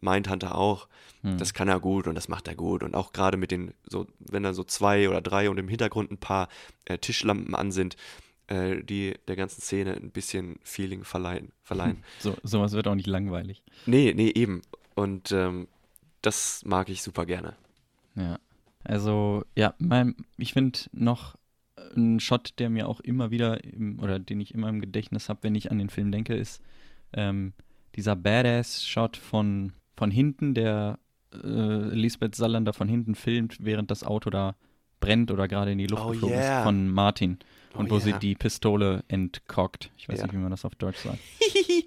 Mindhunter auch. Hm. Das kann er gut und das macht er gut. Und auch gerade mit den, so, wenn da so zwei oder drei und im Hintergrund ein paar äh, Tischlampen an sind, äh, die der ganzen Szene ein bisschen Feeling verleihen. verleihen. [laughs] So, sowas wird auch nicht langweilig. nee, nee, eben. Und ähm, das mag ich super gerne. Ja. Also, ja, mein, ich finde noch ein Shot, der mir auch immer wieder im, oder den ich immer im Gedächtnis habe, wenn ich an den Film denke, ist ähm, dieser Badass-Shot von, von hinten, der äh, Lisbeth Salander von hinten filmt, während das Auto da brennt oder gerade in die Luft Oh, geflogen yeah. ist, von Martin. Und Oh, wo sie yeah. die Pistole entkockt. Ich weiß Ja. nicht, wie man das auf Deutsch sagt. [laughs]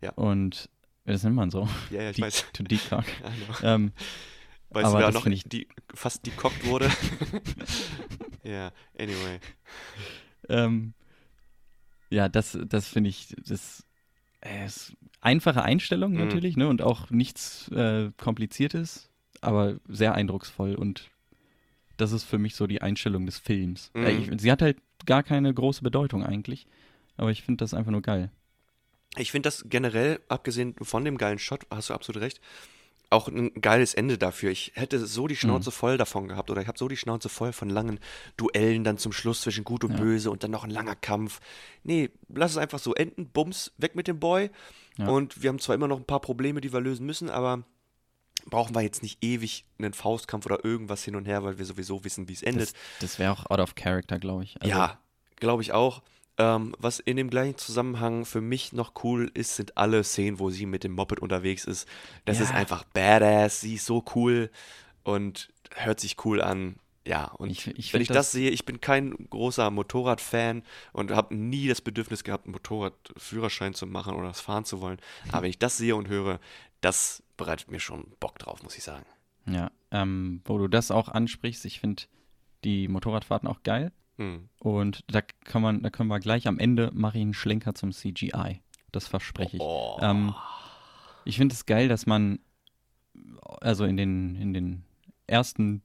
Ja. Und das nennt man so. Ja, ja, ich Die- weiß. [laughs] To decock. Ja, genau. ähm, du, wer das noch die, fast dekockt wurde? [laughs] ja, anyway. [laughs] Ähm, ja, das, das finde ich, das äh, ist einfache Einstellung Mhm. natürlich, ne? Und auch nichts äh, Kompliziertes, aber sehr eindrucksvoll und das ist für mich so die Einstellung des Films. Mhm. Äh, ich, sie hat halt gar keine große Bedeutung eigentlich, aber ich finde das einfach nur geil. Ich finde das generell, abgesehen von dem geilen Shot, hast du absolut recht, auch ein geiles Ende dafür. Ich hätte so die Schnauze Mhm. voll davon gehabt oder ich habe so die Schnauze voll von langen Duellen dann zum Schluss zwischen Gut und Ja. Böse und dann noch ein langer Kampf. Nee, lass es einfach so enden, bums, weg mit dem Boy. Ja. Und wir haben zwar immer noch ein paar Probleme, die wir lösen müssen, aber brauchen wir jetzt nicht ewig einen Faustkampf oder irgendwas hin und her, weil wir sowieso wissen, wie es endet. Das, das wäre auch out of character, glaube ich. Also, ja, glaube ich auch. Ähm, was in dem gleichen Zusammenhang für mich noch cool ist, sind alle Szenen, wo sie mit dem Moped unterwegs ist. Das Ja. ist einfach badass, sie ist so cool und hört sich cool an. Ja, und Ich- ich wenn ich das, das- sehe, ich bin kein großer Motorradfan und habe nie das Bedürfnis gehabt, einen Motorradführerschein zu machen oder das fahren zu wollen. Aber wenn ich das sehe und höre, das bereitet mir schon Bock drauf, muss ich sagen. Ja, ähm, wo du das auch ansprichst, ich finde die Motorradfahrten auch geil. Hm. Und da kann man, da können wir gleich am Ende mache ich einen Schlenker zum CGI. Das verspreche ich. Oh. Ähm, ich finde es geil, dass man also in den, in den ersten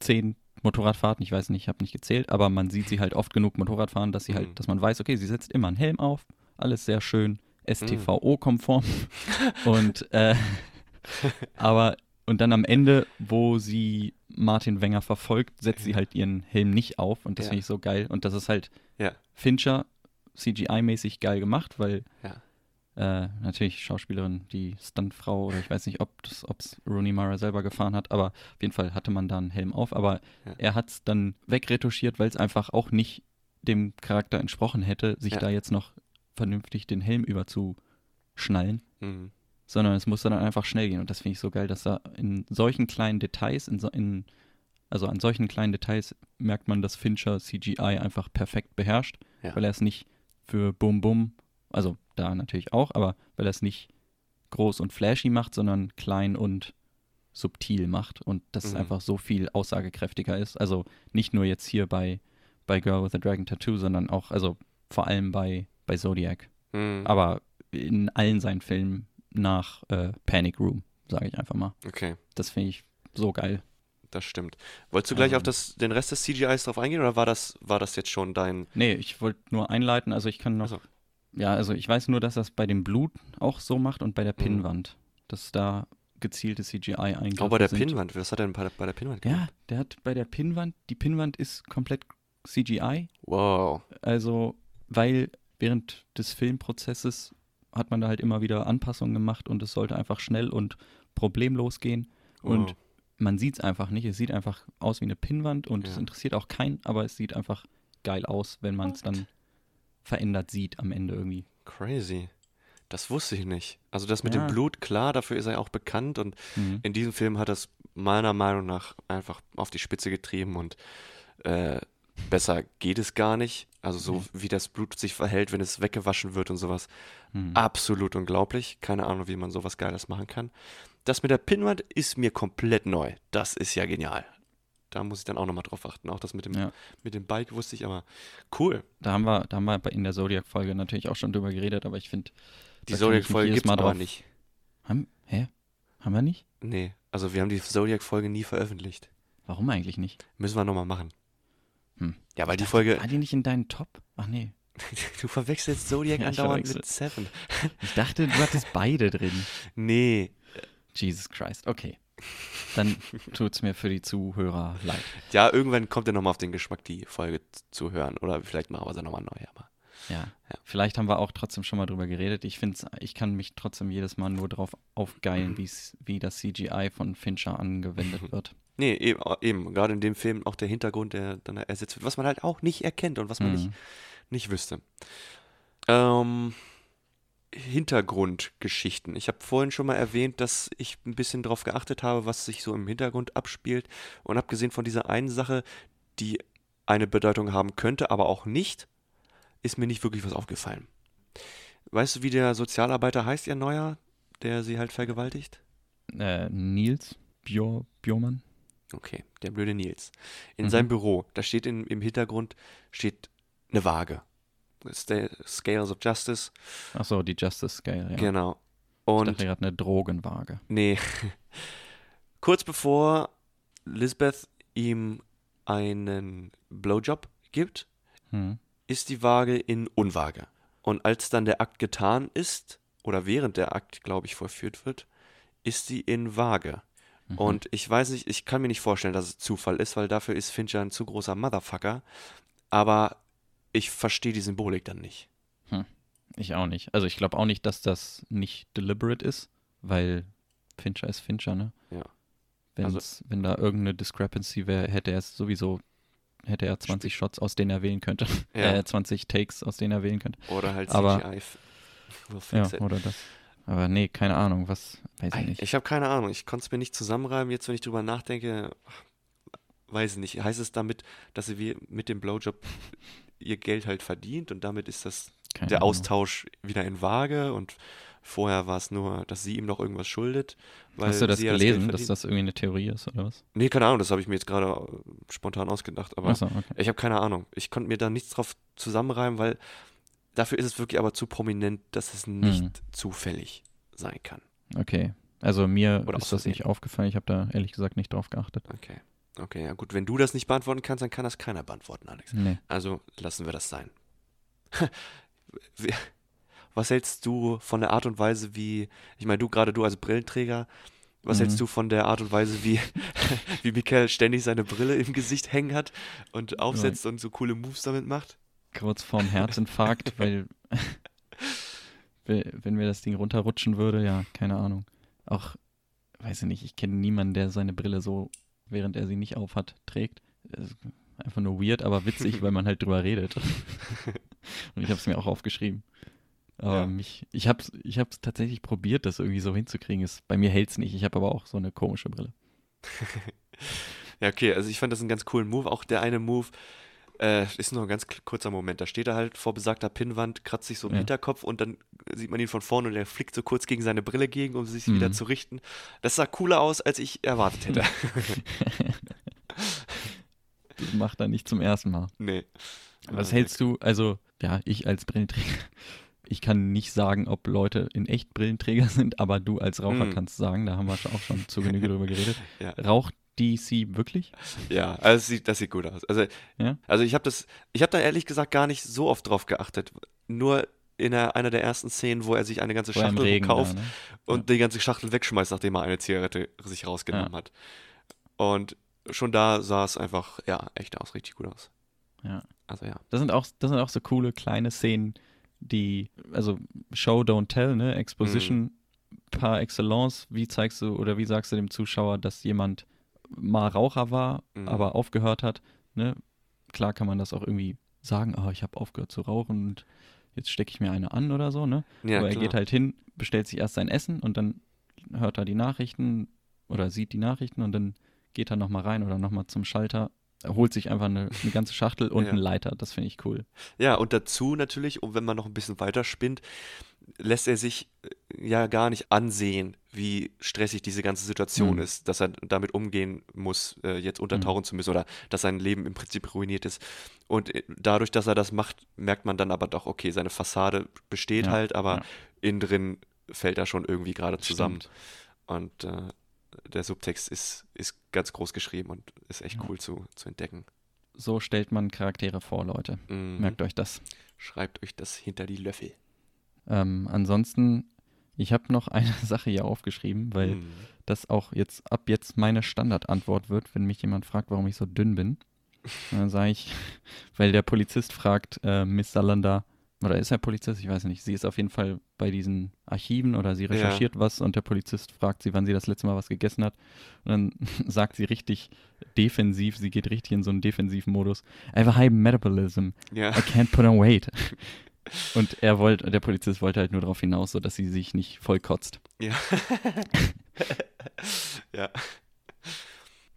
zehn Motorradfahrten, ich weiß nicht, ich habe nicht gezählt, aber man sieht sie halt oft genug Motorrad fahren, dass sie Mhm. halt, dass man weiß, okay, sie setzt immer einen Helm auf, alles sehr schön STVO-konform. und äh, [laughs] aber und dann am Ende, wo sie Martin Wenger verfolgt, setzt sie halt ihren Helm nicht auf und das Ja. finde ich so geil. Und das ist halt Ja. Fincher CGI-mäßig geil gemacht, weil Ja. äh, natürlich Schauspielerin, die Stuntfrau oder ich weiß nicht, ob es Rooney Mara selber gefahren hat, aber auf jeden Fall hatte man da einen Helm auf, aber Ja. er hat es dann wegretuschiert, weil es einfach auch nicht dem Charakter entsprochen hätte, sich Ja. da jetzt noch vernünftig den Helm überzuschnallen, Hm. Sondern es musste dann einfach schnell gehen und das finde ich so geil, dass da in solchen kleinen Details, in, so, in also an solchen kleinen Details merkt man, dass Fincher CGI einfach perfekt beherrscht, Ja. weil er es nicht für Bum Bum, also da natürlich auch, aber weil er es nicht groß und flashy macht, sondern klein und subtil macht und das Mhm. einfach so viel aussagekräftiger ist. Also nicht nur jetzt hier bei, bei Girl with a Dragon Tattoo, sondern auch, also vor allem bei, bei Zodiac. Hm. Aber in allen seinen Filmen nach äh, Panic Room, sage ich einfach mal. Okay. Das finde ich so geil. Das stimmt. Wolltest du gleich auf Ähm. das, den Rest des CGIs drauf eingehen oder war das, war das jetzt schon dein. Nee, ich wollte nur einleiten, also ich kann noch. Ach so. Ja, also ich weiß nur, dass das bei dem Blut auch so macht und bei der Mhm. Pinnwand. Dass da gezielte CGI eingriffe Oh, bei der sind. Pinnwand. Was hat er denn bei der, bei der Pinnwand gemacht? Ja, der hat bei der Pinnwand, die Pinnwand ist komplett CGI. Wow. Also, weil während des Filmprozesses hat man da halt immer wieder Anpassungen gemacht und es sollte einfach schnell und problemlos gehen. Und Wow. man sieht es einfach nicht. Es sieht einfach aus wie eine Pinnwand und es Ja. interessiert auch keinen, aber es sieht einfach geil aus, wenn man es dann verändert sieht am Ende irgendwie. Crazy. Das wusste ich nicht. Also das mit Ja. dem Blut, klar, dafür ist er auch bekannt und Mhm. in diesem Film hat er es meiner Meinung nach einfach auf die Spitze getrieben und äh, besser geht es gar nicht. Also so wie das Blut sich verhält, wenn es weggewaschen wird und sowas. Mhm. Absolut unglaublich. Keine Ahnung, wie man sowas Geiles machen kann. Das mit der Pinnwand ist mir komplett neu. Das ist ja genial. Da muss ich dann auch nochmal drauf achten. Auch das mit dem, Ja. mit dem Bike wusste ich, aber cool. Da haben wir, da haben wir in der Zodiac-Folge natürlich auch schon drüber geredet, aber ich finde. Die Zodiac-Folge gibt es aber drauf- nicht. Haben, hä? Haben wir nicht? Nee, also wir haben die Zodiac-Folge nie veröffentlicht. Warum eigentlich nicht? Müssen wir nochmal machen. Hm. Ja, weil die Folge. War die nicht in deinen Top? Ach nee. [laughs] Du verwechselst Zodiac [laughs] Ja, andauernd mit Seven. Ich dachte, du hattest beide drin. [laughs] Nee. Jesus Christ. Okay. Dann tut's mir für die Zuhörer leid. Ja, irgendwann kommt er nochmal auf den Geschmack, die Folge zu hören. Oder vielleicht machen wir sie nochmal neu. Aber Ja. Ja. Vielleicht haben wir auch trotzdem schon mal drüber geredet. Ich finde, ich kann mich trotzdem jedes Mal nur drauf Mhm. aufgeilen, [clears throat] wie's, wie das CGI von Fincher angewendet wird. Nee, eben, eben. Gerade in dem Film auch der Hintergrund, der dann ersetzt wird, was man halt auch nicht erkennt und was man nicht, Mhm. nicht wüsste. Ähm, Hintergrundgeschichten. Ich habe vorhin schon mal erwähnt, dass ich ein bisschen darauf geachtet habe, was sich so im Hintergrund abspielt. Und abgesehen von dieser einen Sache, die eine Bedeutung haben könnte, aber auch nicht, ist mir nicht wirklich was aufgefallen. Weißt du, wie der Sozialarbeiter heißt, ihr Neuer, der sie halt vergewaltigt? Äh, Nils Bjor, Bjormann? Okay, der blöde Nils. In Mhm. seinem Büro, da steht in, im Hintergrund steht eine Waage. Scales of Justice. Achso, die Justice Scale, ja. Genau. Ich Und dachte gerade eine Drogenwaage. nee, [laughs] kurz bevor Lisbeth ihm einen Blowjob gibt, Hm. ist die Waage in Unwaage. Und als dann der Akt getan ist, oder während der Akt, glaube ich, vollführt wird, ist sie in Waage. Mhm. Und ich weiß nicht, ich kann mir nicht vorstellen, dass es Zufall ist, weil dafür ist Fincher ein zu großer Motherfucker. Aber ich verstehe die Symbolik dann nicht. Ich auch nicht. Also ich glaube auch nicht, dass das nicht deliberate ist, weil Fincher ist Fincher, ne? Ja. Wenn's, Also- wenn da irgendeine Discrepancy wäre, hätte er es sowieso, hätte er 20 Shots, aus denen er wählen könnte. Ja. [laughs] Äh, 20 Takes, aus denen er wählen könnte. Oder halt Aber- CGI. will [laughs] Ja, it. oder das. Aber nee, keine Ahnung, was, weiß ich Ich, nicht. ich habe keine Ahnung. Ich konnte es mir nicht zusammenreimen. Jetzt, wenn ich drüber nachdenke, weiß ich nicht. Heißt es damit, dass sie mit dem Blowjob ihr Geld halt verdient und damit ist das Keine der Ahnung. Austausch wieder in Vage und vorher war es nur, dass sie ihm noch irgendwas schuldet. Hast du das gelesen, dass verdient. das irgendwie eine Theorie ist, oder was? Nee, keine Ahnung, das habe ich mir jetzt gerade äh, spontan ausgedacht, aber Achso, okay. ich habe keine Ahnung. Ich konnte mir da nichts drauf zusammenreimen, weil dafür ist es wirklich aber zu prominent, dass es nicht Mhm. zufällig sein kann. Okay. Also mir Oder ist das nicht aufgefallen, ich habe da ehrlich gesagt nicht drauf geachtet. Okay. Okay, ja gut, wenn du das nicht beantworten kannst, dann kann das keiner beantworten, Alex. Nee. Also lassen wir das sein. [laughs] Was hältst du von der Art und Weise, wie, ich meine, du gerade du als Brillenträger, was Mhm. hältst du von der Art und Weise, wie, [laughs] wie Michael ständig seine Brille im Gesicht hängen hat und aufsetzt und so coole Moves damit macht? Kurz vorm Herzinfarkt, [laughs] weil we- wenn mir das Ding runterrutschen würde, ja, keine Ahnung. Auch, weiß ich nicht, ich kenne niemanden, der seine Brille so, während er sie nicht aufhat, trägt. Das ist Einfach nur weird, aber witzig, weil man halt drüber redet. [laughs] Und ich habe es mir auch aufgeschrieben. Aber Ja. mich, ich habe es ich hab's tatsächlich probiert, das irgendwie so hinzukriegen. Es, bei mir hält es nicht. Ich habe aber auch so eine komische Brille. [laughs] Ja, okay, also ich fand das einen ganz coolen Move. Auch der eine Move äh, ist nur ein ganz kurzer Moment. Da steht er halt vor besagter Pinnwand, kratzt sich so im Ja. Hinterkopf und dann sieht man ihn von vorne und er flickt so kurz gegen seine Brille gegen, um sich wieder Mhm. zu richten. Das sah cooler aus, als ich erwartet hätte. [laughs] Das macht er nicht zum ersten Mal. nee. Was hältst du, also, ja, ich als Brillenträger, [laughs] ich kann nicht sagen, ob Leute in echt Brillenträger [laughs] sind, aber du als Raucher Mm. kannst sagen, da haben wir auch schon zu Genüge drüber geredet. Ja. Raucht DC wirklich? Ja, also das sieht, das sieht gut aus. Also, Ja? also ich habe das, ich habe da ehrlich gesagt gar nicht so oft drauf geachtet. Nur in der, einer der ersten Szenen, wo er sich eine ganze Schachtel Regen kauft da, ne? und die ganze Schachtel wegschmeißt, nachdem er eine Zigarette sich rausgenommen hat. Und schon da sah es einfach, ja, echt aus, richtig gut aus. Ja. Also ja. Das sind auch, das sind auch so coole kleine Szenen, die, also Show, don't tell, ne? Exposition par excellence. Wie zeigst du oder wie sagst du dem Zuschauer, dass jemand mal Raucher war, Mhm. aber aufgehört hat, ne? Klar kann man das auch irgendwie sagen, oh, ich habe aufgehört zu rauchen und jetzt stecke ich mir eine an oder so, ne? Ja, Aber er klar. geht halt hin, bestellt sich erst sein Essen und dann hört er die Nachrichten oder sieht die Nachrichten und dann geht er nochmal rein oder nochmal zum Schalter. Er holt sich einfach eine, eine ganze Schachtel und [laughs] Ja. einen Leiter. Das finde ich cool. Ja, und dazu natürlich, und wenn man noch ein bisschen weiter spinnt, lässt er sich äh, ja gar nicht ansehen, wie stressig diese ganze Situation Mhm. ist, dass er damit umgehen muss, äh, jetzt untertauchen zu müssen oder dass sein Leben im Prinzip ruiniert ist. Und äh, dadurch, dass er das macht, merkt man dann aber doch, okay, seine Fassade besteht Ja, halt, aber ja. innen drin fällt er schon irgendwie gerade zusammen. Stimmt. Und äh, der Subtext ist, ist ganz groß geschrieben und ist echt Ja. cool zu, zu entdecken. So stellt man Charaktere vor, Leute. Mhm. Merkt euch das. Schreibt euch das hinter die Löffel. Ähm, ansonsten, ich habe noch eine [laughs] Sache hier aufgeschrieben, weil Mhm. das auch jetzt ab jetzt meine Standardantwort wird, wenn mich jemand fragt, warum ich so dünn bin. Und [laughs] dann sage ich, [laughs] weil der Polizist fragt, äh, Miss Salander, oder ist er Polizist? Ich weiß nicht. Sie ist auf jeden Fall bei diesen Archiven oder sie recherchiert was und der Polizist fragt sie, wann sie das letzte Mal was gegessen hat. Und dann [laughs] sagt sie richtig defensiv, sie geht richtig in so einen defensiven Modus. I have a high metabolism. Ja. I can't put on weight. [laughs] Und er wollte, der Polizist wollte halt nur darauf hinaus, so dass sie sich nicht voll kotzt. Ja. [laughs]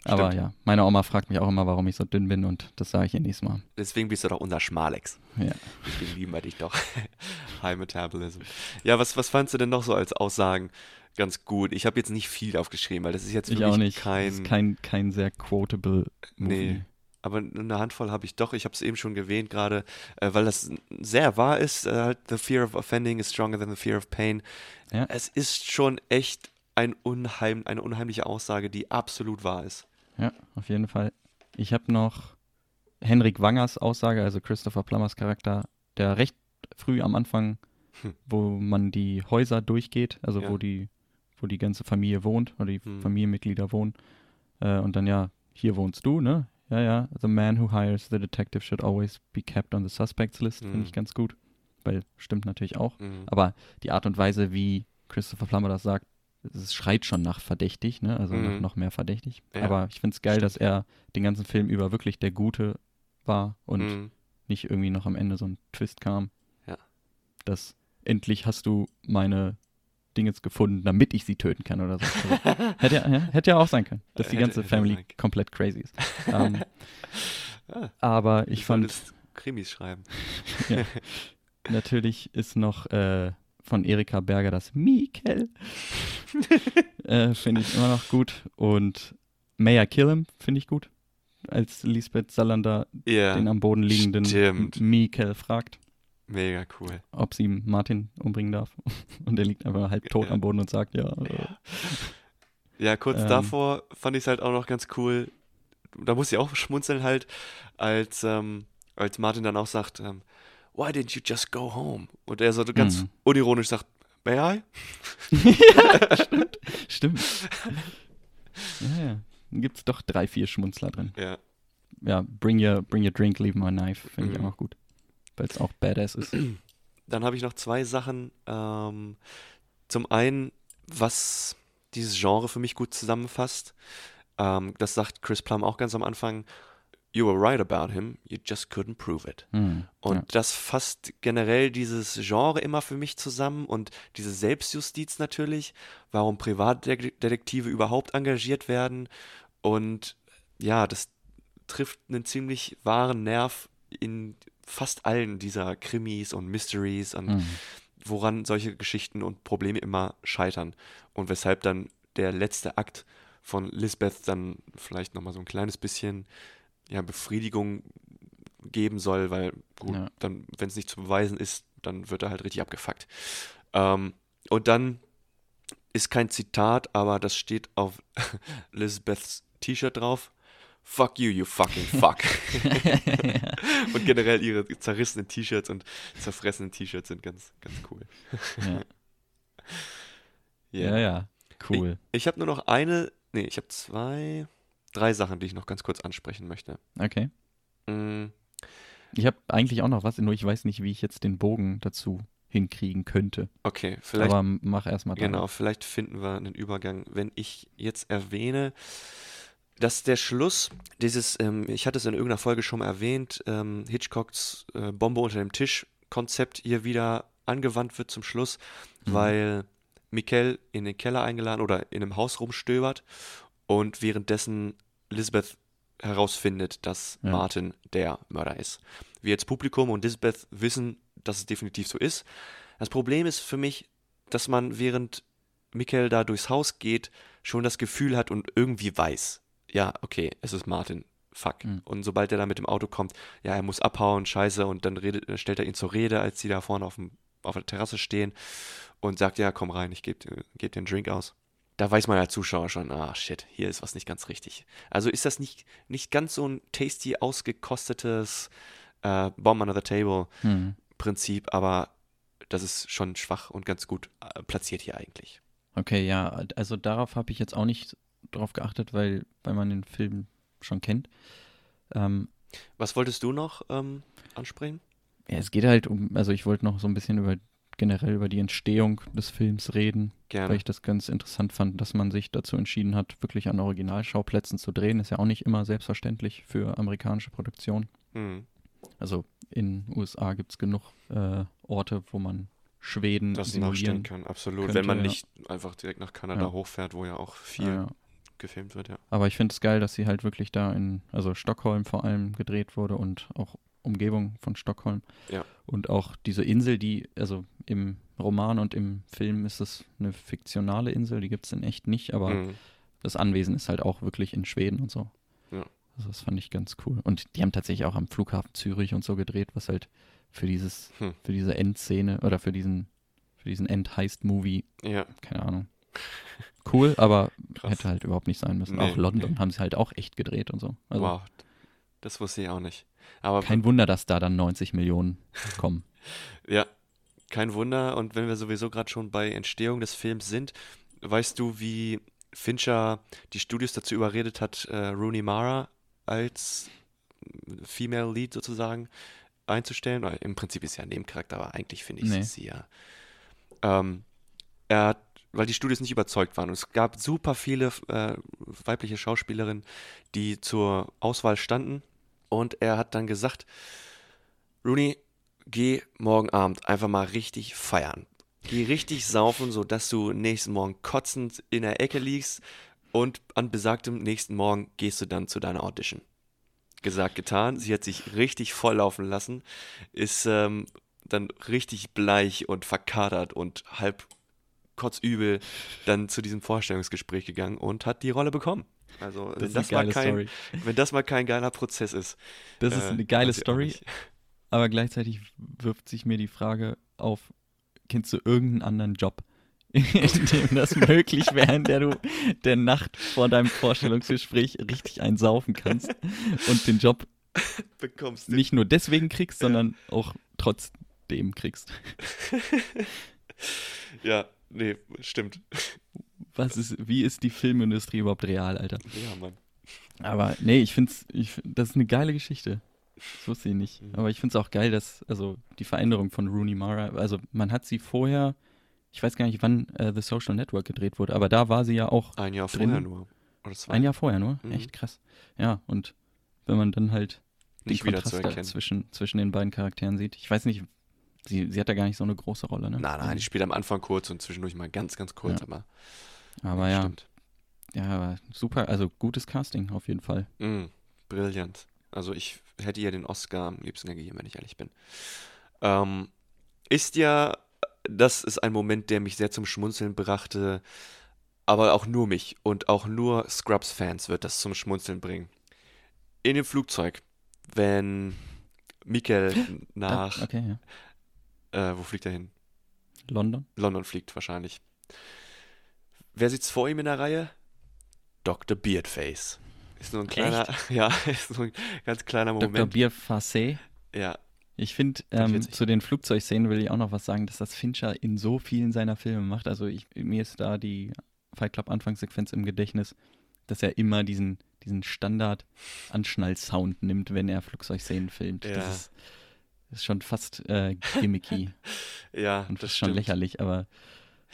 Aber ja, meine Oma fragt mich auch immer, warum ich so dünn bin und das sage ich ihr nächstes Mal. Deswegen bist du doch unser Schmalex. Ja. Deswegen lieben wir dich doch. [laughs] High Metabolism. Ja, was, was fandst du denn noch so als Aussagen ganz gut? Ich habe jetzt nicht viel aufgeschrieben, weil das ist jetzt Ich wirklich auch nicht. kein. das ist kein, kein sehr quotable Movie. Nee. Aber eine Handvoll habe ich doch. Ich habe es eben schon erwähnt gerade, äh, weil das sehr wahr ist. Äh, halt, the fear of offending is stronger than the fear of pain. Ja. Es ist schon echt ein unheim, eine unheimliche Aussage, die absolut wahr ist. Ja, auf jeden Fall. Ich habe noch Henrik Wangers Aussage, also Christopher Plummers Charakter, der recht früh am Anfang, Hm. wo man die Häuser durchgeht, also Ja. wo die, wo die ganze Familie wohnt oder die Hm. Familienmitglieder wohnen. Äh, und dann ja, hier wohnst du, ne? Ja, ja. The man who hires the detective should always be kept on the suspects list, Hm. finde ich ganz gut. Weil stimmt natürlich auch. Mhm. Aber die Art und Weise, wie Christopher Plummer das sagt, es schreit schon nach verdächtig, ne? Also nach Mhm. noch mehr verdächtig. Ja, Aber ich finde es geil, dass er den ganzen Film über wirklich der Gute war und Mhm. nicht irgendwie noch am Ende so ein Twist kam. Ja. Dass endlich hast du meine Dinge gefunden, damit ich sie töten kann oder so. Also, [laughs] hätte, ja, ja, hätte ja auch sein können, dass die Hätte- ganze hätte Family sein können. komplett crazy ist. [laughs] ähm, Ah, aber ich fand, Krimis schreiben. [laughs] natürlich ist noch äh, von Erika Berger das Mikel. [laughs] äh, finde ich immer noch gut. Und Maya Killam finde ich gut. Als Lisbeth Salander Ja, den am Boden liegenden stimmt. Mikel fragt, mega cool. ob sie Martin umbringen darf. [laughs] Und er liegt einfach halb tot Ja. am Boden und sagt, ja. äh, Ja, kurz Ähm. davor fand ich es halt auch noch ganz cool. Da muss ich auch schmunzeln halt, als, ähm, als Martin dann auch sagt, ähm, why didn't you just go home? Und er so ganz Mhm. unironisch sagt, may I? [laughs] Stimmt. ja, ja. Dann gibt es doch drei, vier Schmunzler drin. Ja, Ja, bring your, bring your drink, leave my knife. Finde ich Mhm. auch noch gut. Weil es auch badass ist. [clears throat] dann habe ich noch zwei Sachen. Ähm, zum einen, was dieses Genre für mich gut zusammenfasst. Ähm, das sagt Chris Plum auch ganz am Anfang. You were right about him, you just couldn't prove it. Hm, Und ja. das fasst generell dieses Genre immer für mich zusammen und diese Selbstjustiz natürlich, warum Privatdetektive überhaupt engagiert werden. Und ja, das trifft einen ziemlich wahren Nerv in fast allen dieser Krimis und Mysteries und Hm. woran solche Geschichten und Probleme immer scheitern. Und weshalb dann der letzte Akt von Lisbeth dann vielleicht nochmal so ein kleines bisschen ja, Befriedigung geben soll, weil gut, Ja. dann, wenn es nicht zu beweisen ist, dann wird er halt richtig abgefuckt. Ähm, und dann ist kein Zitat, aber das steht auf [laughs] Lisbeths T-Shirt drauf. Fuck you, you fucking fuck. [laughs] und generell ihre zerrissenen T-Shirts und zerfressenen T-Shirts sind ganz, ganz cool. ja. [laughs] Yeah. ja, ja. Cool. Ich, ich habe nur noch eine, nee, ich habe zwei, drei Sachen, die ich noch ganz kurz ansprechen möchte. Okay. Mm, Ich habe eigentlich auch noch was, nur ich weiß nicht, wie ich jetzt den Bogen dazu hinkriegen könnte. okay, vielleicht, Aber mach erstmal genau, vielleicht finden wir einen Übergang. Wenn ich jetzt erwähne, dass der Schluss dieses, ähm, ich hatte es in irgendeiner Folge schon mal erwähnt, ähm, Hitchcocks äh, Bombe unter dem Tisch Konzept hier wieder angewandt wird zum Schluss, Mhm. weil Mikkel in den Keller eingeladen oder in einem Haus rumstöbert und währenddessen Lisbeth herausfindet, dass Ja. Martin der Mörder ist. Wir als Publikum und Lisbeth wissen, dass es definitiv so ist. Das Problem ist für mich, dass man während Mikkel da durchs Haus geht, schon das Gefühl hat und irgendwie weiß, ja, okay, es ist Martin, fuck. Mhm. Und sobald er da mit dem Auto kommt, ja, er muss abhauen, scheiße, und dann redet, stellt er ihn zur Rede, als sie da vorne auf, dem, auf der Terrasse stehen und sagt, ja, komm rein, ich gebe geb dir einen Drink aus. Da weiß man als Zuschauer schon, ah, shit, hier ist was nicht ganz richtig. Also ist das nicht, nicht ganz so ein tasty, ausgekostetes äh, Bomb under the Table Hm. Prinzip, aber das ist schon schwach und ganz gut äh, platziert hier eigentlich. Okay, ja, also darauf habe ich jetzt auch nicht drauf geachtet, weil, weil man den Film schon kennt. Ähm, Was wolltest du noch ähm, ansprechen? ja, es geht halt um, also ich wollte noch so ein bisschen über generell über die Entstehung des Films reden, weil Gerne. ich das ganz interessant fand, dass man sich dazu entschieden hat, wirklich an Originalschauplätzen zu drehen. Ist ja auch nicht immer selbstverständlich für amerikanische Produktionen. Hm. Also in USA gibt es genug äh, Orte, wo man Schweden Das simulieren nachstellen kann, absolut. könnte, Wenn man ja. nicht einfach direkt nach Kanada Ja. hochfährt, wo ja auch viel ja. gefilmt wird, ja. Aber ich finde es geil, dass sie halt wirklich da in, also Stockholm vor allem gedreht wurde und auch Umgebung von Stockholm. Ja. Und auch diese Insel, die, also im Roman und im Film ist es eine fiktionale Insel, die gibt es in echt nicht, aber Hm. das Anwesen ist halt auch wirklich in Schweden und so. Ja. Also das fand ich ganz cool. Und die haben tatsächlich auch am Flughafen Zürich und so gedreht, was halt für dieses, Hm. für diese Endszene oder für diesen, für diesen End-Heist-Movie, Ja, keine Ahnung. Cool, aber krass. hätte halt überhaupt nicht sein müssen. Nee, auch London nee. haben sie halt auch echt gedreht und so. Also wow. Das wusste ich auch nicht. Aber kein Wunder, dass da dann 90 Millionen kommen. [laughs] ja, kein Wunder. Und wenn wir sowieso gerade schon bei Entstehung des Films sind, weißt du, wie Fincher die Studios dazu überredet hat, äh, Rooney Mara als Female Lead sozusagen einzustellen? Oder Im Prinzip ist sie ja ein Nebencharakter, aber eigentlich finde ich Nee. sie ja. Ähm, er hat weil die Studios nicht überzeugt waren. Und es gab super viele äh, weibliche Schauspielerinnen, die zur Auswahl standen. Und er hat dann gesagt, Rooney, geh morgen Abend einfach mal richtig feiern. Geh richtig saufen, sodass du nächsten Morgen kotzend in der Ecke liegst und an besagtem nächsten Morgen gehst du dann zu deiner Audition. Gesagt, getan. Sie hat sich richtig volllaufen lassen, ist ähm, dann richtig bleich und verkadert und halb kotzübel dann zu diesem Vorstellungsgespräch gegangen und hat die Rolle bekommen. Also, Das wenn, ist das eine mal geile kein, wenn das mal kein geiler Prozess ist. Das ist äh, eine geile Story, aber gleichzeitig wirft sich mir die Frage auf, kennst du irgendeinen anderen Job, [laughs] in dem das [laughs] möglich wäre, in der du der Nacht vor deinem Vorstellungsgespräch richtig einsaufen kannst und den Job Bekommst nicht nur deswegen kriegst, sondern auch trotzdem kriegst. [laughs] Ja, nee, stimmt. Was ist, wie ist die Filmindustrie überhaupt real, Alter? Ja, Mann. Aber nee, ich find's, ich, das ist eine geile Geschichte. Das wusste ich nicht. Mhm. Aber ich finde es auch geil, dass, also die Veränderung von Rooney Mara, also man hat sie vorher, ich weiß gar nicht, wann äh, The Social Network gedreht wurde, aber da war sie ja auch Ein Jahr Drin. vorher nur. Oder zwei. ein Jahr vorher nur. Mhm. Echt krass. Ja, und wenn man dann halt den Nicht Kontrast da wiederzuerkennen. zwischen, zwischen den beiden Charakteren sieht, ich weiß nicht, sie, sie hat da gar nicht so eine große Rolle, ne? Nein, nein, ich spiele am Anfang kurz und zwischendurch mal ganz, ganz kurz, Ja. aber. Aber ja, Stimmt. ja, aber super, also gutes Casting auf jeden Fall. Mm, brillant. Also ich hätte ihr den Oscar am liebsten gegeben, wenn ich ehrlich bin. Ähm, ist ja, das ist ein Moment, der mich sehr zum Schmunzeln brachte, aber auch nur mich und auch nur Scrubs-Fans wird das zum Schmunzeln bringen. In dem Flugzeug, wenn Mikkel nach, Ah, okay, ja. äh, wo fliegt er hin? London? London fliegt wahrscheinlich. Wer sitzt vor ihm in der Reihe? Dr. Beardface. Ist nur ein kleiner, [laughs] ja, ist nur ein ganz kleiner Dr. Moment. Bier Facé. ja, Ich finde, ähm, zu den Flugzeugszenen will ich auch noch was sagen, dass das Fincher in so vielen seiner Filme macht. Also ich, mir ist da die Fight Club Anfangssequenz im Gedächtnis, dass er immer diesen, diesen Standard-Anschnall-Sound nimmt, wenn er Flugzeugszenen filmt. Ja. Das ist, ist schon fast äh, gimmicky [laughs] ja, und das das ist schon stimmt. lächerlich, aber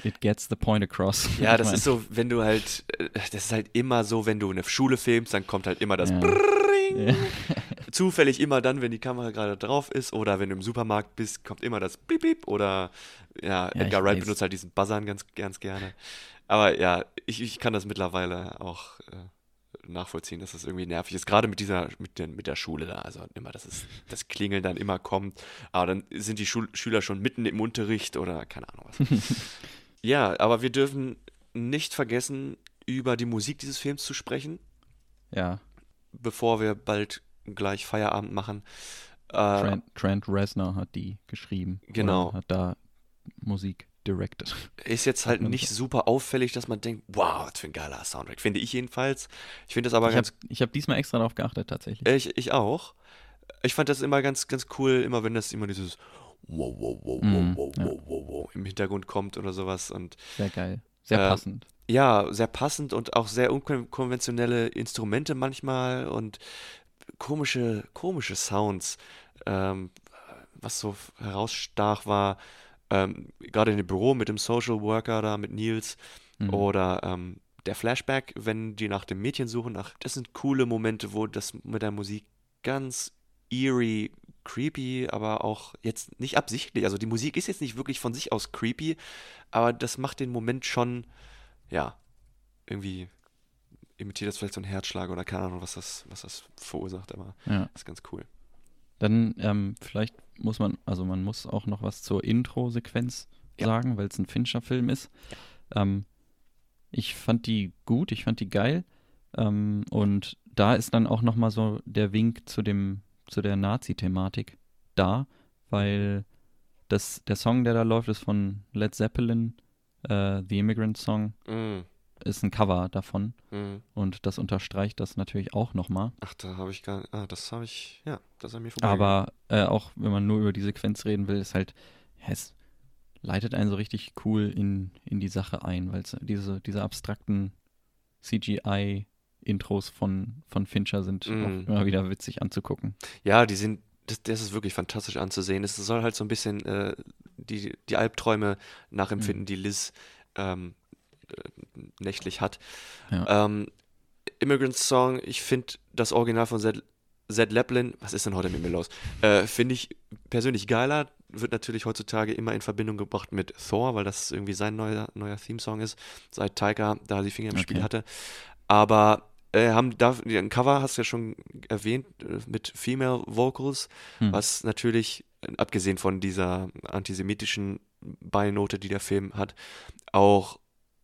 it gets the point across. Ja, [laughs] das ist so, wenn du halt, äh, das ist halt immer so, wenn du eine Schule filmst, dann kommt halt immer das Ja. Brrrring. Ja. [laughs] Zufällig immer dann, wenn die Kamera gerade drauf ist oder wenn du im Supermarkt bist, kommt immer das Bip Bip oder ja, Ja, Edgar Wright benutzt halt diesen Buzzern ganz, ganz gerne. Aber ja, ich, ich kann das mittlerweile auch äh, nachvollziehen, dass das irgendwie nervig ist. Gerade mit dieser, mit, den, mit der Schule da. Also immer, dass es, das Klingeln dann immer kommt. Aber dann sind die Schul Schüler schon mitten im Unterricht oder keine Ahnung was. [laughs] ja, aber wir dürfen nicht vergessen, über die Musik dieses Films zu sprechen, ja, bevor wir bald gleich Feierabend machen. Äh, Trent, Trent Reznor hat die geschrieben. Genau. Hat da Musik directed. Ist jetzt halt [laughs] nicht super auffällig, dass man denkt, wow, was für ein geiler Soundtrack. Finde ich jedenfalls. Ich finde das aber Ich habe ganz. ich hab diesmal extra darauf geachtet, tatsächlich. Ich, ich auch. Ich fand das immer ganz, ganz cool, immer wenn das immer dieses wow, wow, wow, wow, Mhm, wow, ja. wow, wow, wow im Hintergrund kommt oder sowas. Und Sehr geil. Sehr Äh, passend. ja, sehr passend und auch sehr unkonventionelle Instrumente manchmal und komische, komische Sounds. Ähm, was so herausstach war, ähm, gerade in dem Büro mit dem Social Worker da, mit Nils, Mhm. oder ähm, der Flashback, wenn die nach dem Mädchen suchen. Nach, das sind coole Momente, wo das mit der Musik ganz eerie, creepy, aber auch jetzt nicht absichtlich. Also die Musik ist jetzt nicht wirklich von sich aus creepy, aber das macht den Moment schon, ja, irgendwie imitiert das vielleicht so einen Herzschlag oder keine Ahnung, was das, was das verursacht, aber Ja. ist ganz cool. Dann ähm, vielleicht muss man, also man muss auch noch was zur Intro-Sequenz Ja. sagen, weil es ein Fincher-Film ist. Ähm, ich fand die gut, ich fand die geil. Ähm, und da ist dann auch nochmal so der Wink zu dem, zu der Nazi-Thematik da, weil das, der Song, der da läuft, ist von Led Zeppelin, äh, The Immigrant Song, Mm, ist ein Cover davon. mm. Und das unterstreicht das natürlich auch nochmal. Ach, da habe ich gar ah, das habe ich, ja, das an mir vorbei. Aber äh, auch wenn man nur über die Sequenz reden will, ist halt, ja, es leitet einen so richtig cool in, in die Sache ein, weil diese, diese abstrakten CGI-Intros von, von Fincher sind Mhm. auch immer wieder witzig anzugucken. Ja, die sind, das, das ist wirklich fantastisch anzusehen. Es soll halt so ein bisschen äh, die, die Albträume nachempfinden, die Liz ähm, äh, nächtlich hat. Ja. Ähm, Immigrant Song, ich finde das Original von Zed, Zed Leplin, was ist denn heute mit mir los? Äh, finde ich persönlich geiler. Wird natürlich heutzutage immer in Verbindung gebracht mit Thor, weil das irgendwie sein neuer, neuer Theme-Song ist, seit Taika da die Finger im Spiel Okay. hatte. Aber äh, haben da ein Cover, hast du ja schon erwähnt, äh, mit Female Vocals, Hm. was natürlich, abgesehen von dieser antisemitischen Beinote, die der Film hat, auch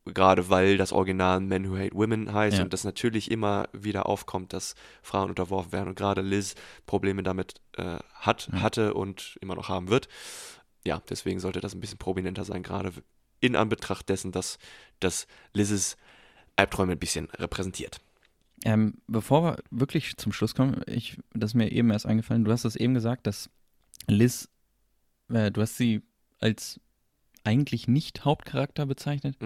gerade weil das Original Men Who Hate Women heißt Ja. und das natürlich immer wieder aufkommt, dass Frauen unterworfen werden und gerade Liz Probleme damit äh, hat, Ja. hatte und immer noch haben wird. Ja, deswegen sollte das ein bisschen prominenter sein, gerade in Anbetracht dessen, dass, dass Liz's Albträume ein bisschen repräsentiert. Ähm, bevor wir wirklich zum Schluss kommen, ich, das ist mir eben erst eingefallen, du hast es eben gesagt, dass Liz, äh, du hast sie als eigentlich nicht Hauptcharakter bezeichnet.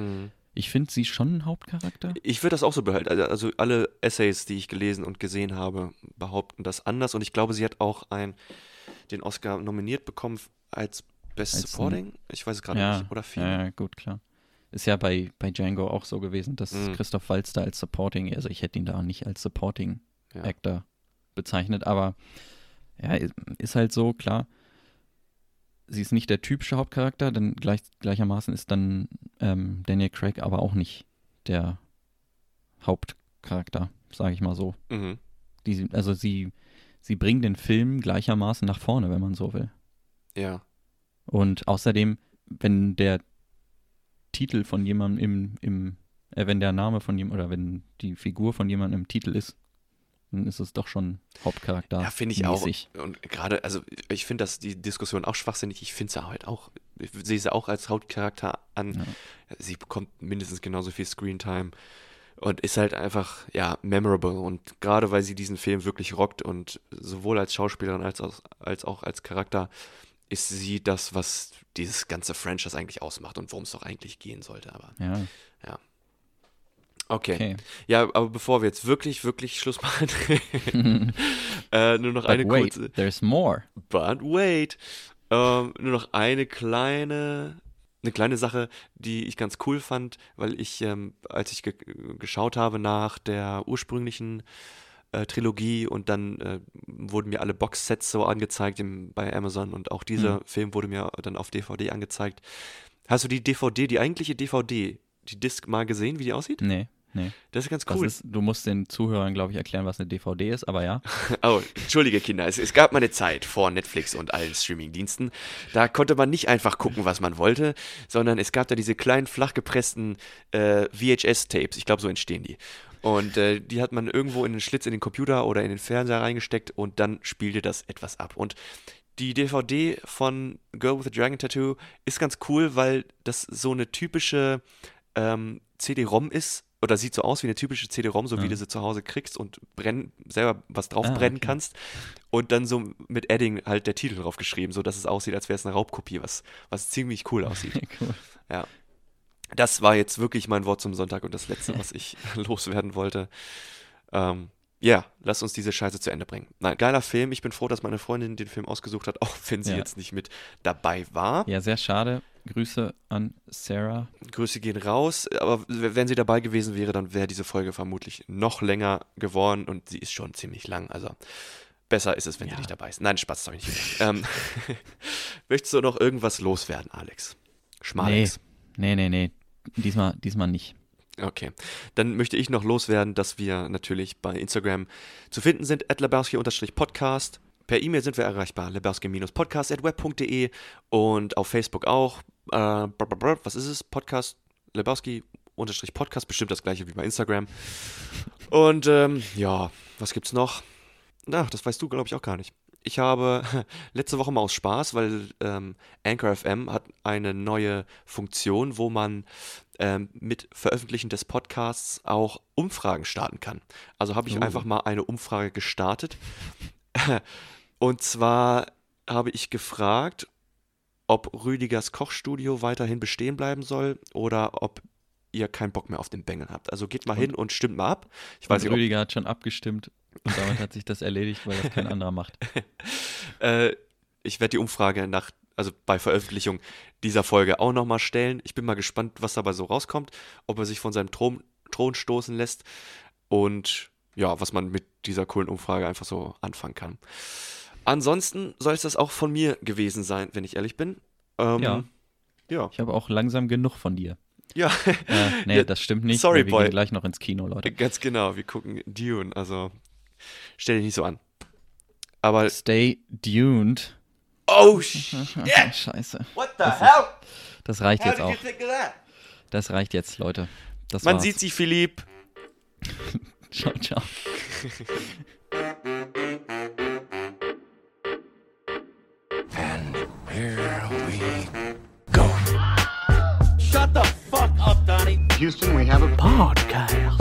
Ich finde sie schon ein Hauptcharakter. Ich würde das auch so behalten. Also, also alle Essays, die ich gelesen und gesehen habe, behaupten das anders. Und ich glaube, sie hat auch ein, den Oscar nominiert bekommen als Best Als ein- Supporting. Ich weiß es gerade Ja, nicht. Oder Female. ja, gut, klar. Ist ja bei, bei Django auch so gewesen, dass Mhm. Christoph Waltz da als Supporting, also ich hätte ihn da nicht als Supporting Ja. Actor bezeichnet, aber ja, ist halt so, klar. Sie ist nicht der typische Hauptcharakter, denn gleich, gleichermaßen ist dann ähm, Daniel Craig aber auch nicht der Hauptcharakter, sage ich mal so. Mhm. Die, also sie, sie bringen den Film gleichermaßen nach vorne, wenn man so will. Ja. Und außerdem, wenn der Titel von jemandem im, im äh, wenn der Name von jemandem oder wenn die Figur von jemandem im Titel ist, dann ist es doch schon Hauptcharakter. Ja, finde ich auch. mäßig. Und gerade, also ich finde das die Diskussion auch schwachsinnig. Ich finde sie halt auch, ich sehe sie auch als Hauptcharakter an. Ja. Sie bekommt mindestens genauso viel Screentime und ist halt einfach, ja, memorable. Und gerade weil sie diesen Film wirklich rockt und sowohl als Schauspielerin als, auch- als auch als Charakter ist sie das, was dieses ganze Franchise eigentlich ausmacht und worum es doch eigentlich gehen sollte. Aber Ja, okay. okay. Ja, aber bevor wir jetzt wirklich, wirklich Schluss machen, [laughs] äh, nur noch But eine wait, kurze. there's more. But wait. Ähm, nur noch eine kleine, eine kleine Sache, die ich ganz cool fand, weil ich, ähm, als ich ge geschaut habe nach der ursprünglichen äh, Trilogie und dann äh, wurden mir alle Boxsets so angezeigt im, bei Amazon und auch dieser Mhm. Film wurde mir dann auf DVD angezeigt. Hast du die DVD, die eigentliche DVD, die Disc mal gesehen, wie die aussieht? Nee, nee. Das ist ganz cool. ist, du musst den Zuhörern, glaube ich, erklären, was eine DVD ist, aber ja. [laughs] Oh, entschuldige Kinder, es, es gab mal eine Zeit vor Netflix und allen Streamingdiensten, da konnte man nicht einfach gucken, was man wollte, sondern es gab da diese kleinen, flach gepressten äh, VHS-Tapes, ich glaube, so entstehen die. Und äh, die hat man irgendwo in den Schlitz in den Computer oder in den Fernseher reingesteckt und dann spielte das etwas ab. Und die DVD von Girl with a Dragon Tattoo ist ganz cool, weil das so eine typische ähm, CD-ROM ist oder sieht so aus wie eine typische CD-ROM, so wie Ja. du sie zu Hause kriegst und brennen, selber was drauf Ah, brennen okay. kannst. Und dann so mit Edding halt der Titel drauf geschrieben, so dass es aussieht, als wäre es eine Raubkopie, was, was ziemlich cool aussieht. [laughs] cool. Ja. Das war jetzt wirklich mein Wort zum Sonntag und das letzte, was ich [laughs] loswerden wollte. Ähm, ja, lass uns diese Scheiße zu Ende bringen. Nein, geiler Film. Ich bin froh, dass meine Freundin den Film ausgesucht hat, [laughs] auch wenn sie Ja. jetzt nicht mit dabei war. Ja, sehr schade. Grüße an Sarah. Grüße gehen raus. Aber wenn sie dabei gewesen wäre, dann wäre diese Folge vermutlich noch länger geworden und sie ist schon ziemlich lang. Also besser ist es, wenn Ja. sie nicht dabei ist. Nein, Spaß, habe ich nicht ähm, [laughs] Möchtest du noch irgendwas loswerden, Alex? Schmalex. Nee, nee, nee. Diesmal, diesmal nicht. Okay. Dann möchte ich noch loswerden, dass wir natürlich bei Instagram zu finden sind, at lebowski-podcast. Per E-Mail sind wir erreichbar, lebowski-podcast.web.de und auf Facebook auch. Äh, was ist es? Podcast, lebowski-podcast, bestimmt das gleiche wie bei Instagram. Und ähm, ja, was gibt's noch? Na, das weißt du, glaube ich, auch gar nicht. Ich habe [laughs] letzte Woche mal aus Spaß, weil ähm, Anchor FM hat eine neue Funktion, wo man ähm, mit Veröffentlichen des Podcasts auch Umfragen starten kann. Also habe ich Oh. einfach mal eine Umfrage gestartet. [laughs] Und zwar habe ich gefragt, ob Rüdigers Kochstudio weiterhin bestehen bleiben soll oder ob ihr keinen Bock mehr auf den Bengel habt. Also geht mal hin und stimmt mal ab. Ich weiß Und nicht, Rüdiger hat schon abgestimmt und damit hat sich das erledigt, weil das kein anderer macht. [laughs] Äh, ich werde die Umfrage nach also bei Veröffentlichung dieser Folge auch nochmal stellen. Ich bin mal gespannt, was dabei so rauskommt, ob er sich von seinem Thron, Thron stoßen lässt und ja, was man mit dieser coolen Umfrage einfach so anfangen kann. Ansonsten soll es das auch von mir gewesen sein, wenn ich ehrlich bin. Ähm, Ja. Ja. Ich habe auch langsam genug von dir. Ja. Äh, nee, Ja, das stimmt nicht. sorry, wir Boy. gehen gleich noch ins Kino, Leute. Ganz genau, wir gucken Dune, also stell dich nicht so an. Aber Stay tuned. oh sh [laughs] Scheiße. what the Das ist- hell? Das reicht How jetzt auch. Das reicht jetzt, Leute. Das Man war's. sieht sich, Philipp. [laughs] Ciao, ciao. And here we go. Shut the fuck up, Donnie. Houston, we have a Podcast.